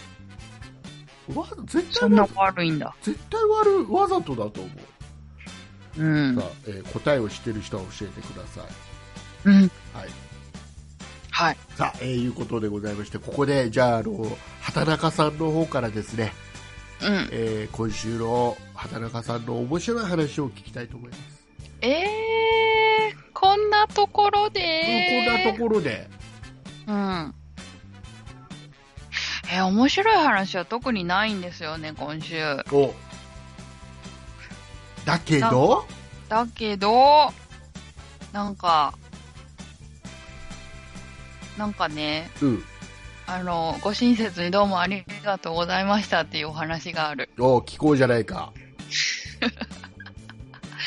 わ絶そんな対わ悪いんだ。絶対悪わざとだと思う、うんさ。あえー答えを知ってる人は教えてくださいうん。はいはい。さあ、えーいうことでございましてここでじゃああの畑中さんの方からですね、うん。えー今週の畑中さんの面白い話を聞きたいと思います、えー、こんなところでこんなところでうん。えー面白い話は特にないんですよね、今週。おだけど？だけど、なんか、なんかね、うんあの、ご親切にどうもありがとうございましたっていうお話がある。お聞こうじゃないか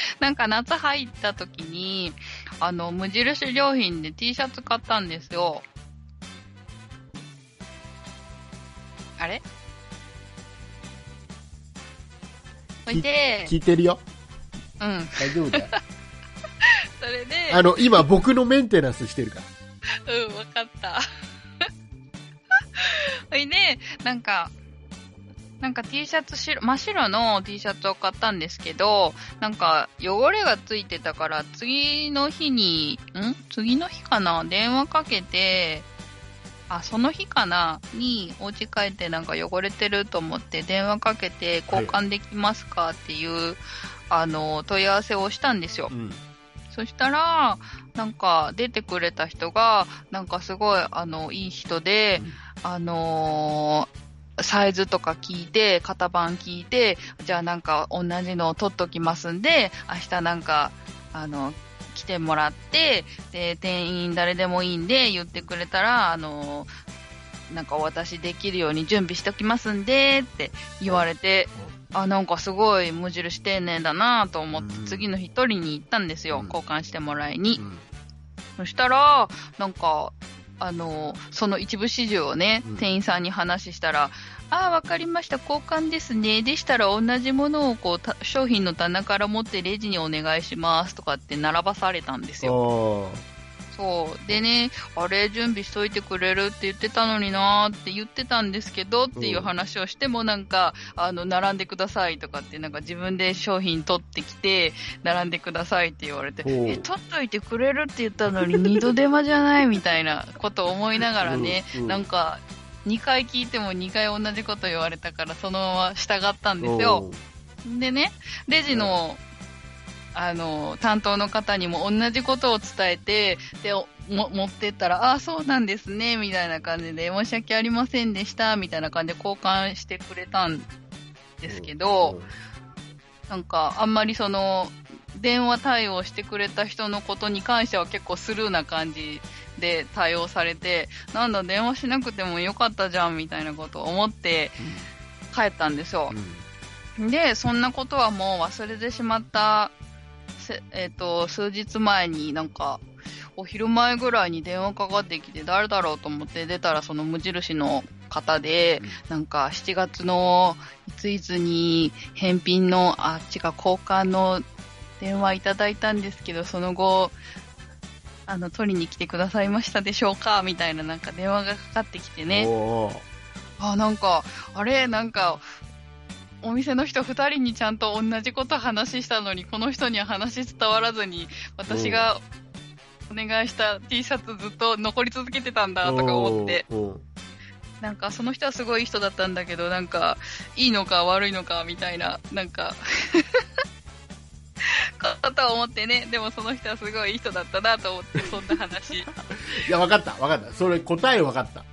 *laughs* なんか夏入った時に、あの、無印良品で T シャツ買ったんですよ。あれ？そいで、聞いてるようん。大丈夫だよ *laughs* それで、あの今僕のメンテナンスしてるからうん、わかった。*laughs* ほいで、なんか、なんか T シャツ白、真っ白の T シャツを買ったんですけど、なんか汚れがついてたから、次の日に、ん？次の日かな？電話かけて、あ、その日かな？に、お家帰ってなんか汚れてると思って電話かけて交換できますか？っていう、あの、問い合わせをしたんですよ。う。ん。そしたら、なんか出てくれた人が、なんかすごい、あの、いい人で、あのーサイズとか聞いて、型番聞いて、じゃあなんか同じのを取っときますんで、明日なんか、あの、来てもらって、で、店員誰でもいいんで言ってくれたら、あのなんかお渡しできるように準備しておきますんで、って言われて、あ、なんかすごい無印丁寧だなと思ってうん、次の日取りに行ったんですよ。うん交換してもらいに。うんそしたら、なんか、あの、その一部始終をね、うん店員さんに話したら、ああ、わかりました、交換ですね。でしたら同じものをこうた、商品の棚から持ってレジにお願いしますとかって並ばされたんですよ。あそう。でね、あれ、準備しといてくれるって言ってたのになーって言ってたんですけどっていう話をしてもなんか、あの、並んでくださいとかってなんか自分で商品取ってきて、並んでくださいって言われて、え、取っといてくれるって言ったのに二度手間じゃないみたいなことを思いながらね、うんうん。なんか、2回聞いても2回同じこと言われたからそのまま従ったんですよ。でね、レジの、あの、担当の方にも同じことを伝えて、で、おも持ってったら、ああ、そうなんですね、みたいな感じで、申し訳ありませんでした、みたいな感じで交換してくれたんですけど、なんか、あんまりその、電話対応してくれた人のことに関しては結構スルーな感じで対応されて、なんだ、電話しなくてもよかったじゃん、みたいなことを思って帰ったんですよ。で、そんなことはもう忘れてしまった、せえっ、と、数日前になんか、お昼前ぐらいに電話かかってきて、誰だろうと思って出たらその無印の方で、なんか7月のいついつに返品の、あ、違う、交換の電話いただいたんですけど、その後、あの、取りに来てくださいましたでしょうかみたいななんか電話がかかってきてね。あ、なんか、あれ、なんか、お店の人二人にちゃんと同じこと話したのに、この人には話伝わらずに、私がお願いした T シャツずっと残り続けてたんだとか思って、なんかその人はすごいいい人だったんだけど、なんか、いいのか悪いのかみたいな、なんか、*laughs* ことを思ってね、でもその人はすごいいい人だったなと思って、そんな話。いや分かった分かった。それ答え分かった。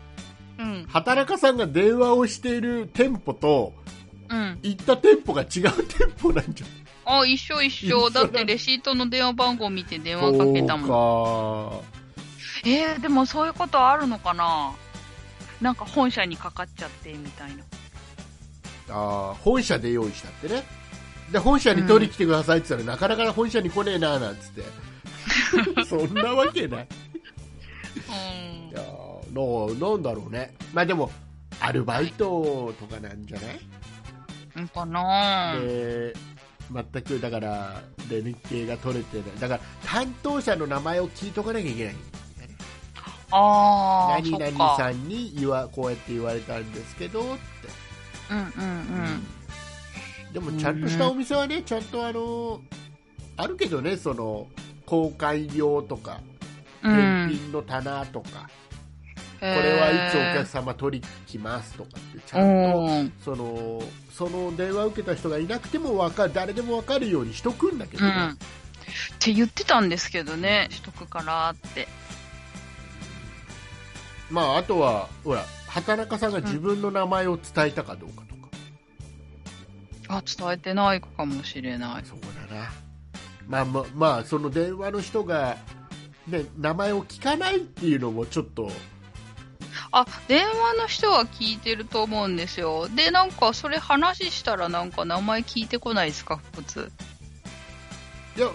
うん、畑中さんが電話をしている店舗とうん。行った店舗が違う店舗なんじゃん。あ、一緒一一緒緒。だってレシートの電話番号見て電話かけたもん。そうえー、でもそういうことあるのかな？なんか本社にかかっちゃってみたいな。かあー本社で用意したってね。で本社に取り来てくださいって言ったら、なかなか本社に来ねえななんつって。*laughs* そんなわけない。うん。い。やーのなんだろうね。まあでもアルバイトとかなんじゃない、うんかな。で全くだから連携が取れてない。だから担当者の名前を聞いとかなきゃいけない。ああ、何。々さんに言わこうやって言われたんですけどって、うんうんでもちゃんとしたお店はねちゃんとあのあるけどねその公開用とかうん。うん。返品の棚とか、ここれはいつお客様取り来ますとかってちゃんとうん。そのその電話を受けた人がいなくてもわかる誰でも分かるようにしとくんだけどね、うん。って言ってたんですけどね、しとくからって。まああとはほら畑中さんが自分の名前を伝えたかどうかとか、あ、伝えてないかもしれない。そこだなまあまあまあその電話の人がね名前を聞かないっていうのもちょっとあ、電話の人は聞いてると思うんですよ。で、なんか、それ話したらなんか名前聞いてこないですか、普通。いや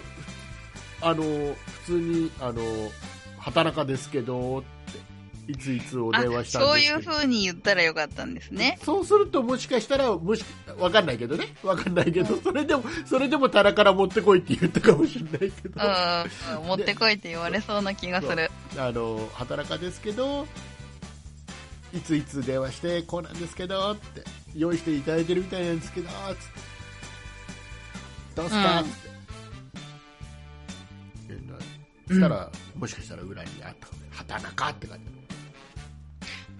あの普通にあの畑中ですけどいついつおあ電話したんそういう風に言ったらよかったんですね。そうするともしかしたらもしわかんないけどねわかんないけどそれでもそれでも棚から持ってこいって言ったかもしれないけど、うん、うん持ってこいって言われそうな気がする。あの働かですけどいついつ電話してこうなんですけどって用意していただいてるみたいなんですけどつって。どうすか、うんって。言うのそしたら、もしかしたら裏にあった畑中って感じ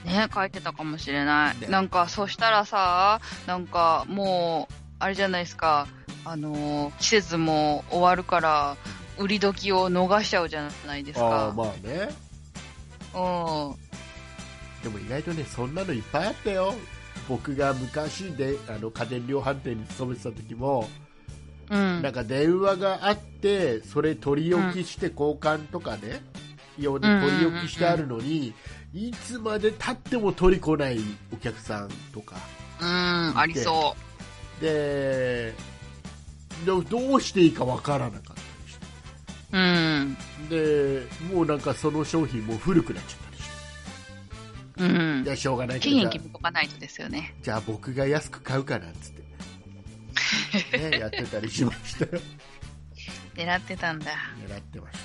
ね、書いてたかもしれない。ね。なんか、そしたらさ、なんか、もう、あれじゃないですか、あのー季節も終わるから、売り時を逃しちゃうじゃないですか。まあね。うん。でも意外とねそんなのいっぱいあったよ僕が昔であの家電量販店に勤めてた時も、うん。なんか電話があってそれ取り置きして交換とかね、用に取り置きしてあるのに、いつまで経っても取り来ないお客さんとかうん、ありそでどどうしていいかわからなかったりしてう。うん。でもうなんかその商品も古くなっちゃっうんい。やしょうがないけ期どじゃあ限決めとかないとですよね。じゃあ僕が安く買うかなっつって、*laughs* ね、やってたりしましたよ狙ってたんだ。狙ってまし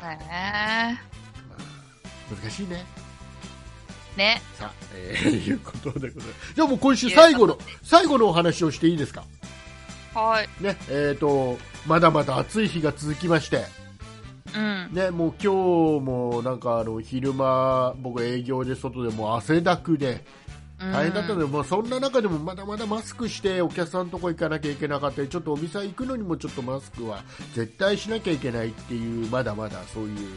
た、へえ。まあ、難しいねね。さあ、えー、いうことでございますじゃあもう今週最後の最後のお話をしていいですか？はい。ねえー、とまだまだ暑い日が続きまして、うん。ね、もう今日もなんかあの昼間僕営業で外でもう汗だくで大変だったので、まあ、そんな中でもまだまだマスクしてお客さんのとこ行かなきゃいけなかったりちょっとお店行くのにもちょっとマスクは絶対しなきゃいけないっていうまだまだそういう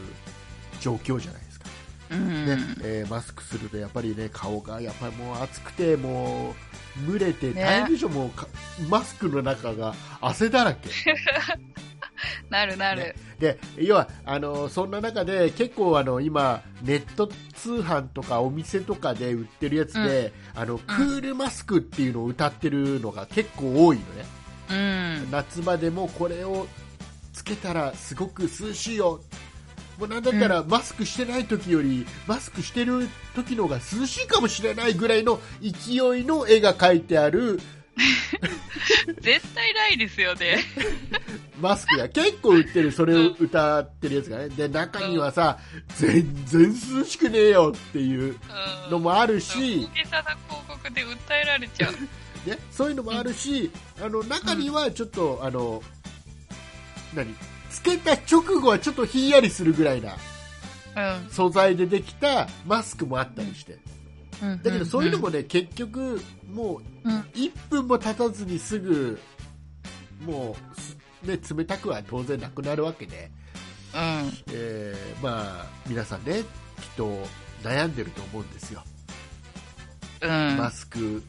状況じゃないですか、うん。ねえーマスクするとやっぱりね顔がやっぱりもう暑くてもう蒸れてね。大変でしょ、もうかマスクの中が汗だらけ *laughs* *laughs* なるなる。ね。で要はあのそんな中で結構あの今ネット通販とかお店とかで売ってるやつで、あのクールマスクっていうのを歌ってるのが結構多いのね、うん。夏場でもこれをつけたらすごく涼しいよ。もうなんだったらマスクしてない時よりマスクしてる時の方が涼しいかもしれないぐらいの勢いの絵が描いてある *laughs* 絶対ないですよね。マスクが結構売ってる、それを歌ってるやつがね。で、中にはさ、全然涼しくねえよっていううん。のもあるし、大げさな広告で訴えられちゃう。*laughs* ね、そういうのもあるし、あの、中にはちょっと、あの、何？つけた直後はちょっとひんやりするぐらいなうん。素材でできたマスクもあったりして。うん。だけどそういうのもね、結局、もううん。1分も経たずにすぐ、もうす、ね、冷たくは当然なくなるわけで、うん。えーまあ、皆さんね、きっと悩んでると思うんですよ、うん。マスク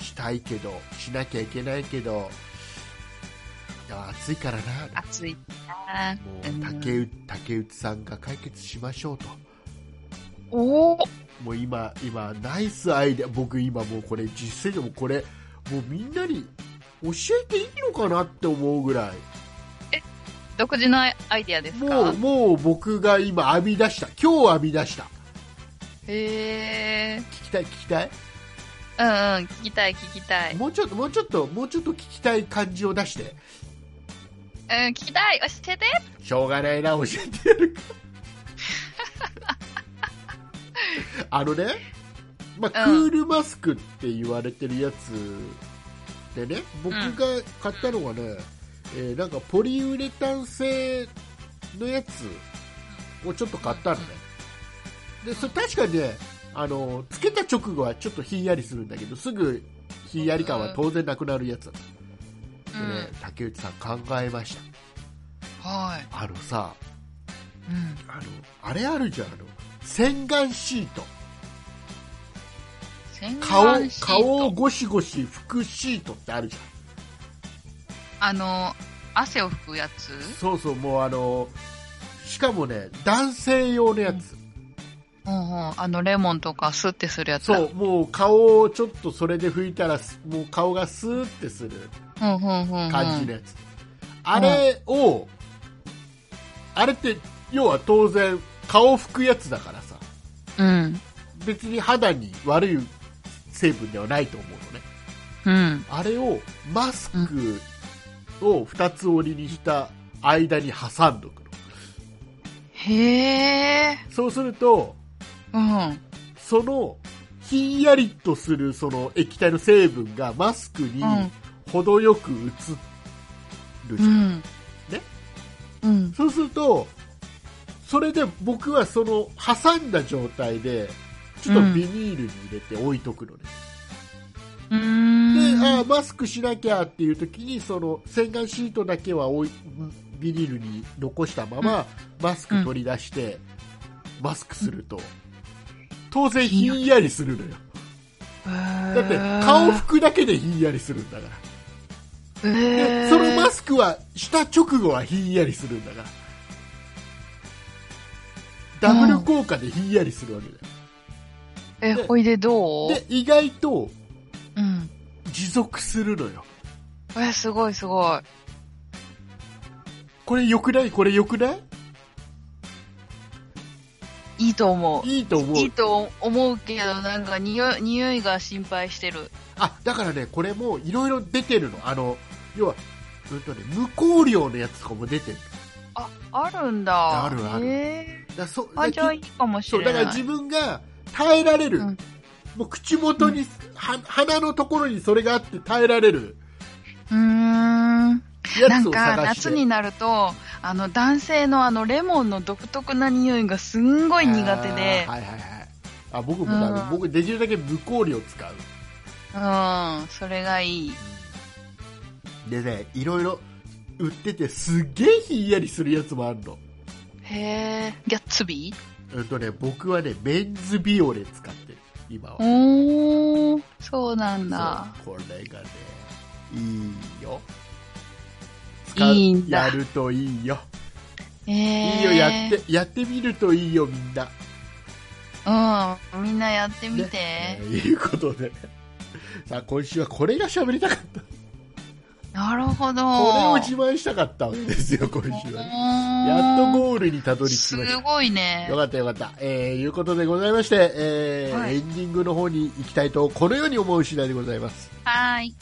したいけど、しなきゃいけないけど、いや暑いからな、暑いな。もうんう竹内竹内さんが解決しましょうと、おおもう今、今ナイスアイデア、僕、今もうこれ、実践でもこれ、もうみんなに教えていいのかなって思うぐらい。独自のアイディアですか？もう、もう僕が今編み出した。今日編み出した。へえ。聞きたい聞きたい？うんうん、聞きたい聞きたい。もうちょっともうちょっともうちょっと聞きたい感じを出してうん、聞きたい教えてしょうがないな教えてやるか *laughs* あのね、まあ、クうんールマスクって言われてるやつでね僕が買ったのがね、えーなんかポリウレタン製のやつをちょっと買ったのねでそれ確かにねあのつけた直後はちょっとひんやりするんだけどすぐひんやり感は当然なくなるやつでね、うん。竹内さん考えましたはい。あのさうん。あのあれあるじゃんあの洗顔シート洗顔顔をゴシゴシ拭くシートってあるじあの、汗を拭くやつ？ゃんそうそうもうあのしかもね男性用のやつ、うんうん。あの、レモンとかスッてするやつだ。そうもう顔をちょっとそれで拭いたらすもう顔がスーってするうんうんうんうん。感じのやつ、あれを、あれって要は当然顔拭くやつだからさうん。別に肌に悪い成分ではないと思うのねうん。あれをマスクを二つ折りにした間に挟んどくの。へえ。そうすると、うん。その、ひんやりとするその液体の成分がマスクにうん程よく移るじゃん。うん。ねうん。そうすると、それで僕はその挟んだ状態で、ちょっとビニールに入れて置いとくのね。うーん。で、あーマスクしなきゃっていう時に、その洗顔シートだけは置いビニールに残したまま、マスク取り出して、マスクすると、当然ひんやりするのよ。だって、顔拭くだけでひんやりするんだから。で、へそのマスクは、した直後はひんやりするんだから。ダブル効果でひんやりするわけだよ。え、ほいでどう？で、意外とうん。持続するのよ。え、すごいすごい。これ良くない？これ良くない？いいと思う。いいと思う。いいと思うけど、なんか匂い、匂いが心配してる。あ、だからね、これもいろいろ出てるの。あの、要は、うんとね、無香料のやつとかも出てる。あ、あるんだ。あるあるへだそーあ、じゃあいいかもしれない。だから自分が耐えられる、うん。もう口元に、は鼻のところにそれがあって耐えられる。うーん。なんか夏になると、あの男性のあのレモンの独特な匂いがすんごい苦手で。はいはいはい。あ僕もだ、うん。僕できるだけ無香料使う。うん、それがいい。でねいろいろ売っててすっげえひんやりするやつもあるのへえ、ギャッツビー？うんとね僕はねメンズビオレ使ってる。今は。おー、そうなんだ。これがねいいよ。使ういいんだ。やるといいよ。えー、いいよやってやってみるといいよみんな。うん、みんなやってみて。ね。えーいうことで。*laughs* さあ今週はこれが喋りたかった。なるほど。これを自慢したかったわけですよ今週はねやっとゴールにたどり着きすましたごいねよ。かったよかった。えー、いうことでございまして、えーはいエンディングの方に行きたいと、このように思う次第でございます。はーい。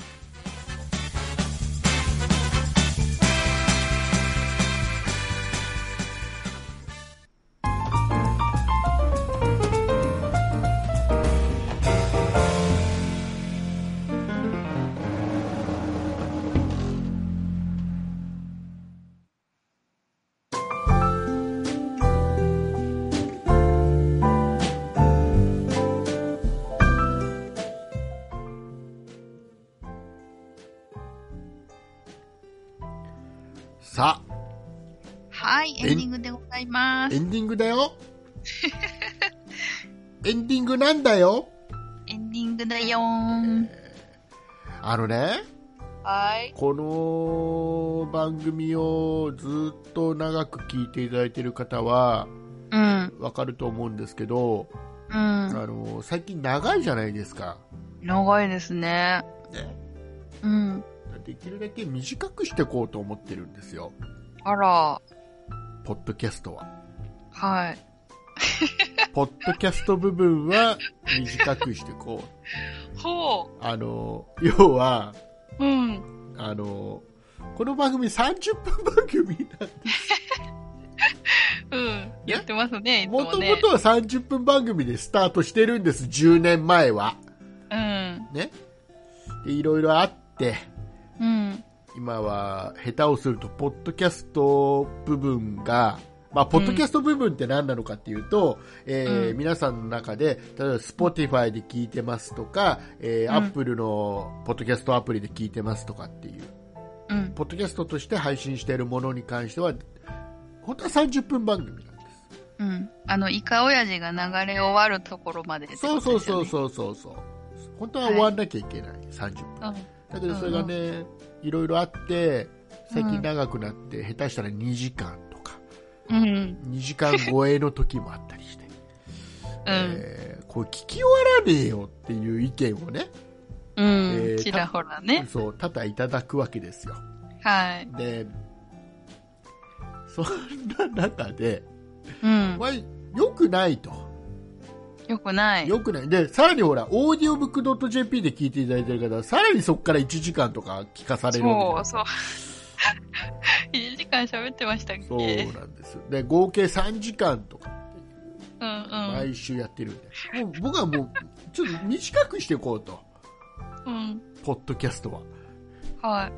まあ、すエ。ンディングだよ。*laughs* エンディングなんだよ。エンディングだよ。あのね、はい。この番組をずっと長く聞いていただいている方は、うん、わかると思うんですけど、うん。あの、最近長いじゃないですか。長いですね。ねうん。できるだけ短くしていこうと思ってるんですよ。あら、ポッドキャストは。はい。ポッドキャスト部分は短くしてこう。ほあの、要は、う。うん。あの、この番組30分番組なんで *laughs* うん。言ってますね、ももとね。もとは30分番組でスタートしてるんです、10年前は。うん。ね？で、いろいろあって、うん。今は下手をすると、ポッドキャスト部分が、まあ、ポッドキャスト部分って何なのかっていうと、えーうん皆さんの中で、例えば Spotify で聞いてますとか、えーうん Apple のポッドキャストアプリで聞いてますとかっていう、うん。ポッドキャストとして配信しているものに関しては、本当は30分番組なんです。うん。あの、イカオヤジが流れ終わるところまでってそうそうそうそうそうそう。本当は終わんなきゃいけない、30分。うん。だけどそれがね、いろいろあって、最近長くなって、下手したら2時間うん。2時間超えの時もあったりして、うん。えーこれ聞き終わらねえよっていう意見をね、うん。えーちらほらね。そう、多々いただくわけですよ。はい。で、そんな中で、うん。まあ、良くないと。よくない。良くない。で、さらにほら、オーディオブック .jp で聞いていただいてる方は、さらにそこから1時間とか聞かされるわそう、そう。*laughs* 1時間喋ってましたっけ？そうなんです。で、合計3時間とか、うんうん。毎週やってるんで、もう僕はもう、ちょっと短くしていこうと、うん。ポッドキャストは。は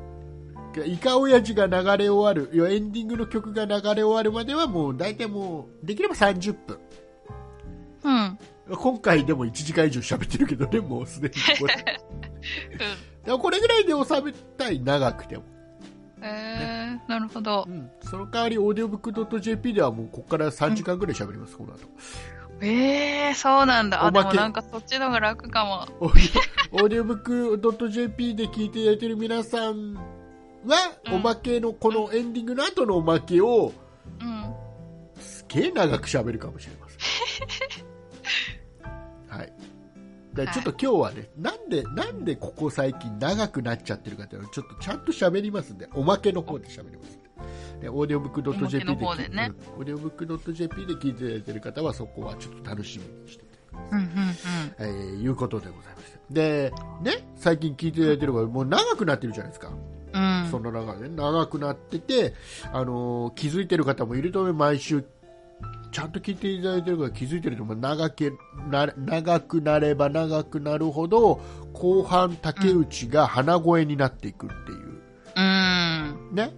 い。イカオヤジが流れ終わる、エンディングの曲が流れ終わるまではもう大体もう、できれば30分。うん。今回でも1時間以上喋ってるけどね、もうすでにこれ。だからこれぐらいで収めたい、長くても。えー、なるほどう。ん。その代わり、オーディオブック .jp ではもうここから3時間ぐらい喋ります、この後。えー、そうなんだ。あ、おまけでもなんかそっちの方が楽かも。オーディオオーディオブック .jp で聞いていただいている皆さんは、うんおまけの、このエンディングの後のおまけを、うん。すげえ長く喋るかもしれません。*laughs* はい。でちょっと今日はね、なんで、なんでここ最近長くなっちゃってるかっていうのをちょっとちゃんと喋りますんで、おまけの方で喋りますんで。で、オーディオブック .jp でおまけの方でねうんオーディオブック .jp で聞いていただいている方はそこはちょっと楽しみにしててうん、うん、えーいうことでございました。で、ね、最近聞いていただいてるから、もう長くなってるじゃないですか。うん。うん。その中で、ね、長くなってて、あのー気づいてる方もいると思う毎週、ちゃんと聞いていただいてるから気づいてると思う長けな長くなれば長くなるほど、後半、竹内が鼻声になっていくっていう、うん。ね、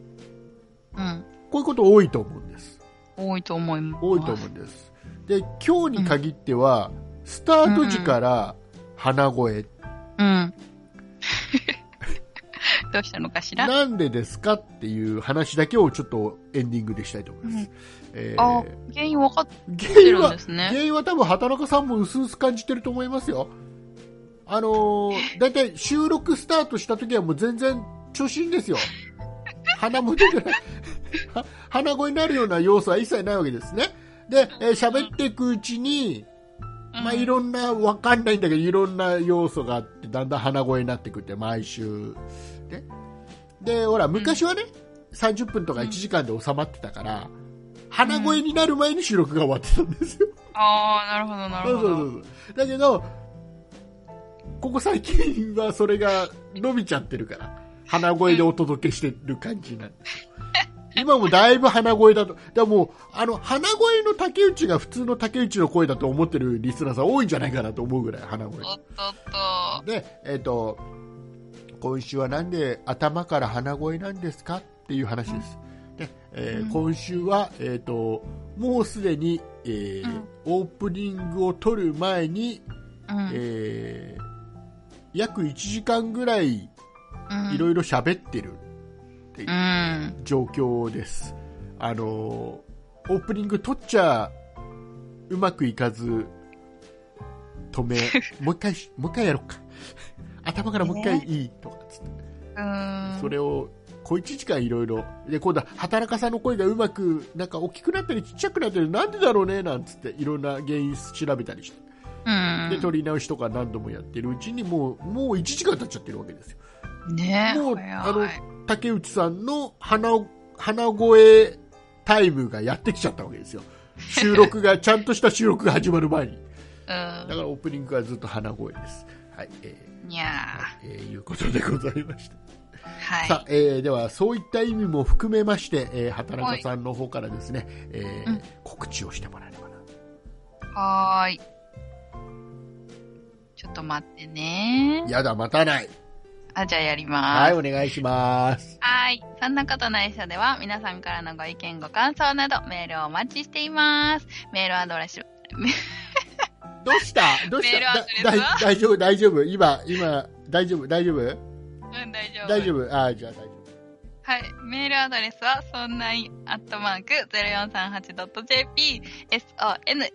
うん。こういうこと多いと思うんです。多いと思います。多いと思うんです。で、今日に限っては、スタート時から鼻声、うん。*laughs* どうしたのかしら？なんでですかっていう話だけをちょっとエンディングでしたいと思います。うんえーあ、原因分かっ原てるんですね。原因は多分畑中さんも薄々感じてると思いますよ。あのー、だいたい収録スタートした時はもう全然調子いいんですよ。*laughs* 鼻も出てない。は *laughs* 鼻声になるような要素は一切ないわけですね。で、えー喋っていくうちに、まあ、いろんな、わかんないんだけど、いろんな要素があって、だんだん鼻声になってくって、毎週。ね。で、ほら、昔はね、30分とか1時間で収まってたから、鼻声になる前に収録が終わってたんですよ。ああ、なるほど、なるほど。そうそうそう。だけど、ここ最近はそれが伸びちゃってるから、鼻声でお届けしてる感じなんですよ。*laughs* 今もだいぶ鼻声だと。だもう、あの、鼻声の竹内が普通の竹内の声だと思ってるリスナーさん多いんじゃないかなと思うぐらい鼻声。おっとっと。で、えっ、と、今週はなんで頭から鼻声なんですかっていう話です。で、えーうん今週は、えっ、と、もうすでに、えーオープニングを撮る前に、うん。えー約1時間ぐらいうんいろいろ喋ってるっていううん。状況です。あのーオープニング撮っちゃうまくいかず、止め、*laughs* もう一回し、もう一回やろうか。頭からもう一回いいとかつって。うん。それを小1時間いろいろで今度は畑中さんの声がうまくなんか大きくなったりちっちゃくなったりなんでだろうねなんつっていろんな原因調べたりしてうん。で撮り直しとか何度もやってるうちにもうもう1時間経っちゃってるわけですよねもう早あのい竹内さんの鼻鼻声タイムがやってきちゃったわけですよ収録が、ちゃんとした収録が始まる前に。*laughs* うだからオープニングはずっと鼻声です。はい、えん。にゃーえーいうことでございました。ー。さあは、えーでは、そういった意味も含めまして、えー畑中さんの方からですね、えーうん告知をしてもらえればな。い。はーい。ちょっと待ってね。やだ、待たない。あ、じゃあやりはい、ます。お願いします。はい。そんなことないしょでは、皆さんからのご意見、ご感想など、メールをお待ちしています。メールアドレス、どうした？どうした？大丈夫、大丈夫？今、今、大丈夫、大丈夫？うん、大丈夫。大丈夫。あーじゃあ大丈夫。はい。メールアドレスは、そんない、アットマーク、0438.jp、sonnai、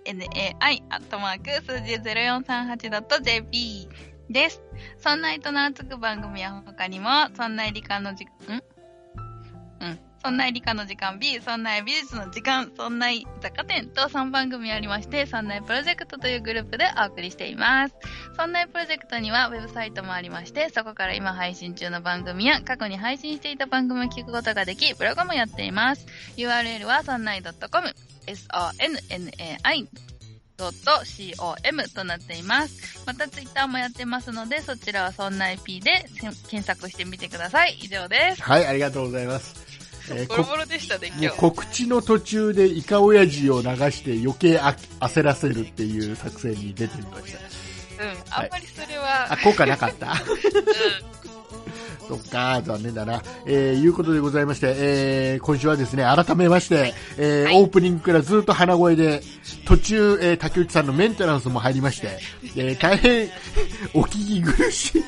アットマーク、数字 0438.jp です。そんないと名付く番組は他にも、そんない理科のじ、ん？うん。そんな理科の時間 B、そんな美術の時間、そんない雑貨店と3番組ありまして、そんないプロジェクトというグループでお送りしています。そんなプロジェクトにはウェブサイトもありまして、そこから今配信中の番組や過去に配信していた番組を聞くことができ、ブログもやっています。URL は sonnai.com、sonnai.com となっています。またツイッターもやってますので、そちらはそんな IP で検索してみてください。以上です。はい、ありがとうございます。えーボロボロでしたね、今日。告知の途中でイカオヤジを流して余計あ焦らせるっていう作戦に出てみました。うん。あんまりそれは、あ、効果なかった？*laughs* うそっか、残念だな。えー、いうことでございまして、えー、今週はですね、改めまして、えーはいオープニングからずっと鼻声で、途中、えー、竹内さんのメンテナンスも入りまして、えー、大変、お聞き苦し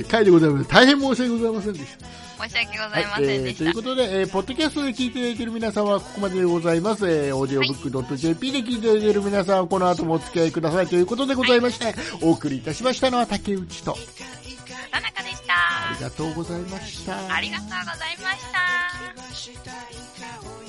い回でございます。大変申し訳ございませんでした。ん。申し訳ごはいざいませんでえーと。いうことで、えーポッドキャストで聞いていただいている皆さんはここまででございます。えー、オーディオブック .jp で聞いていただいている皆さんはこの後もお付き合いくださいということでございまして、お送りいたしましたのは竹内と、田中でした。ありがとうございました。ありがとうございました。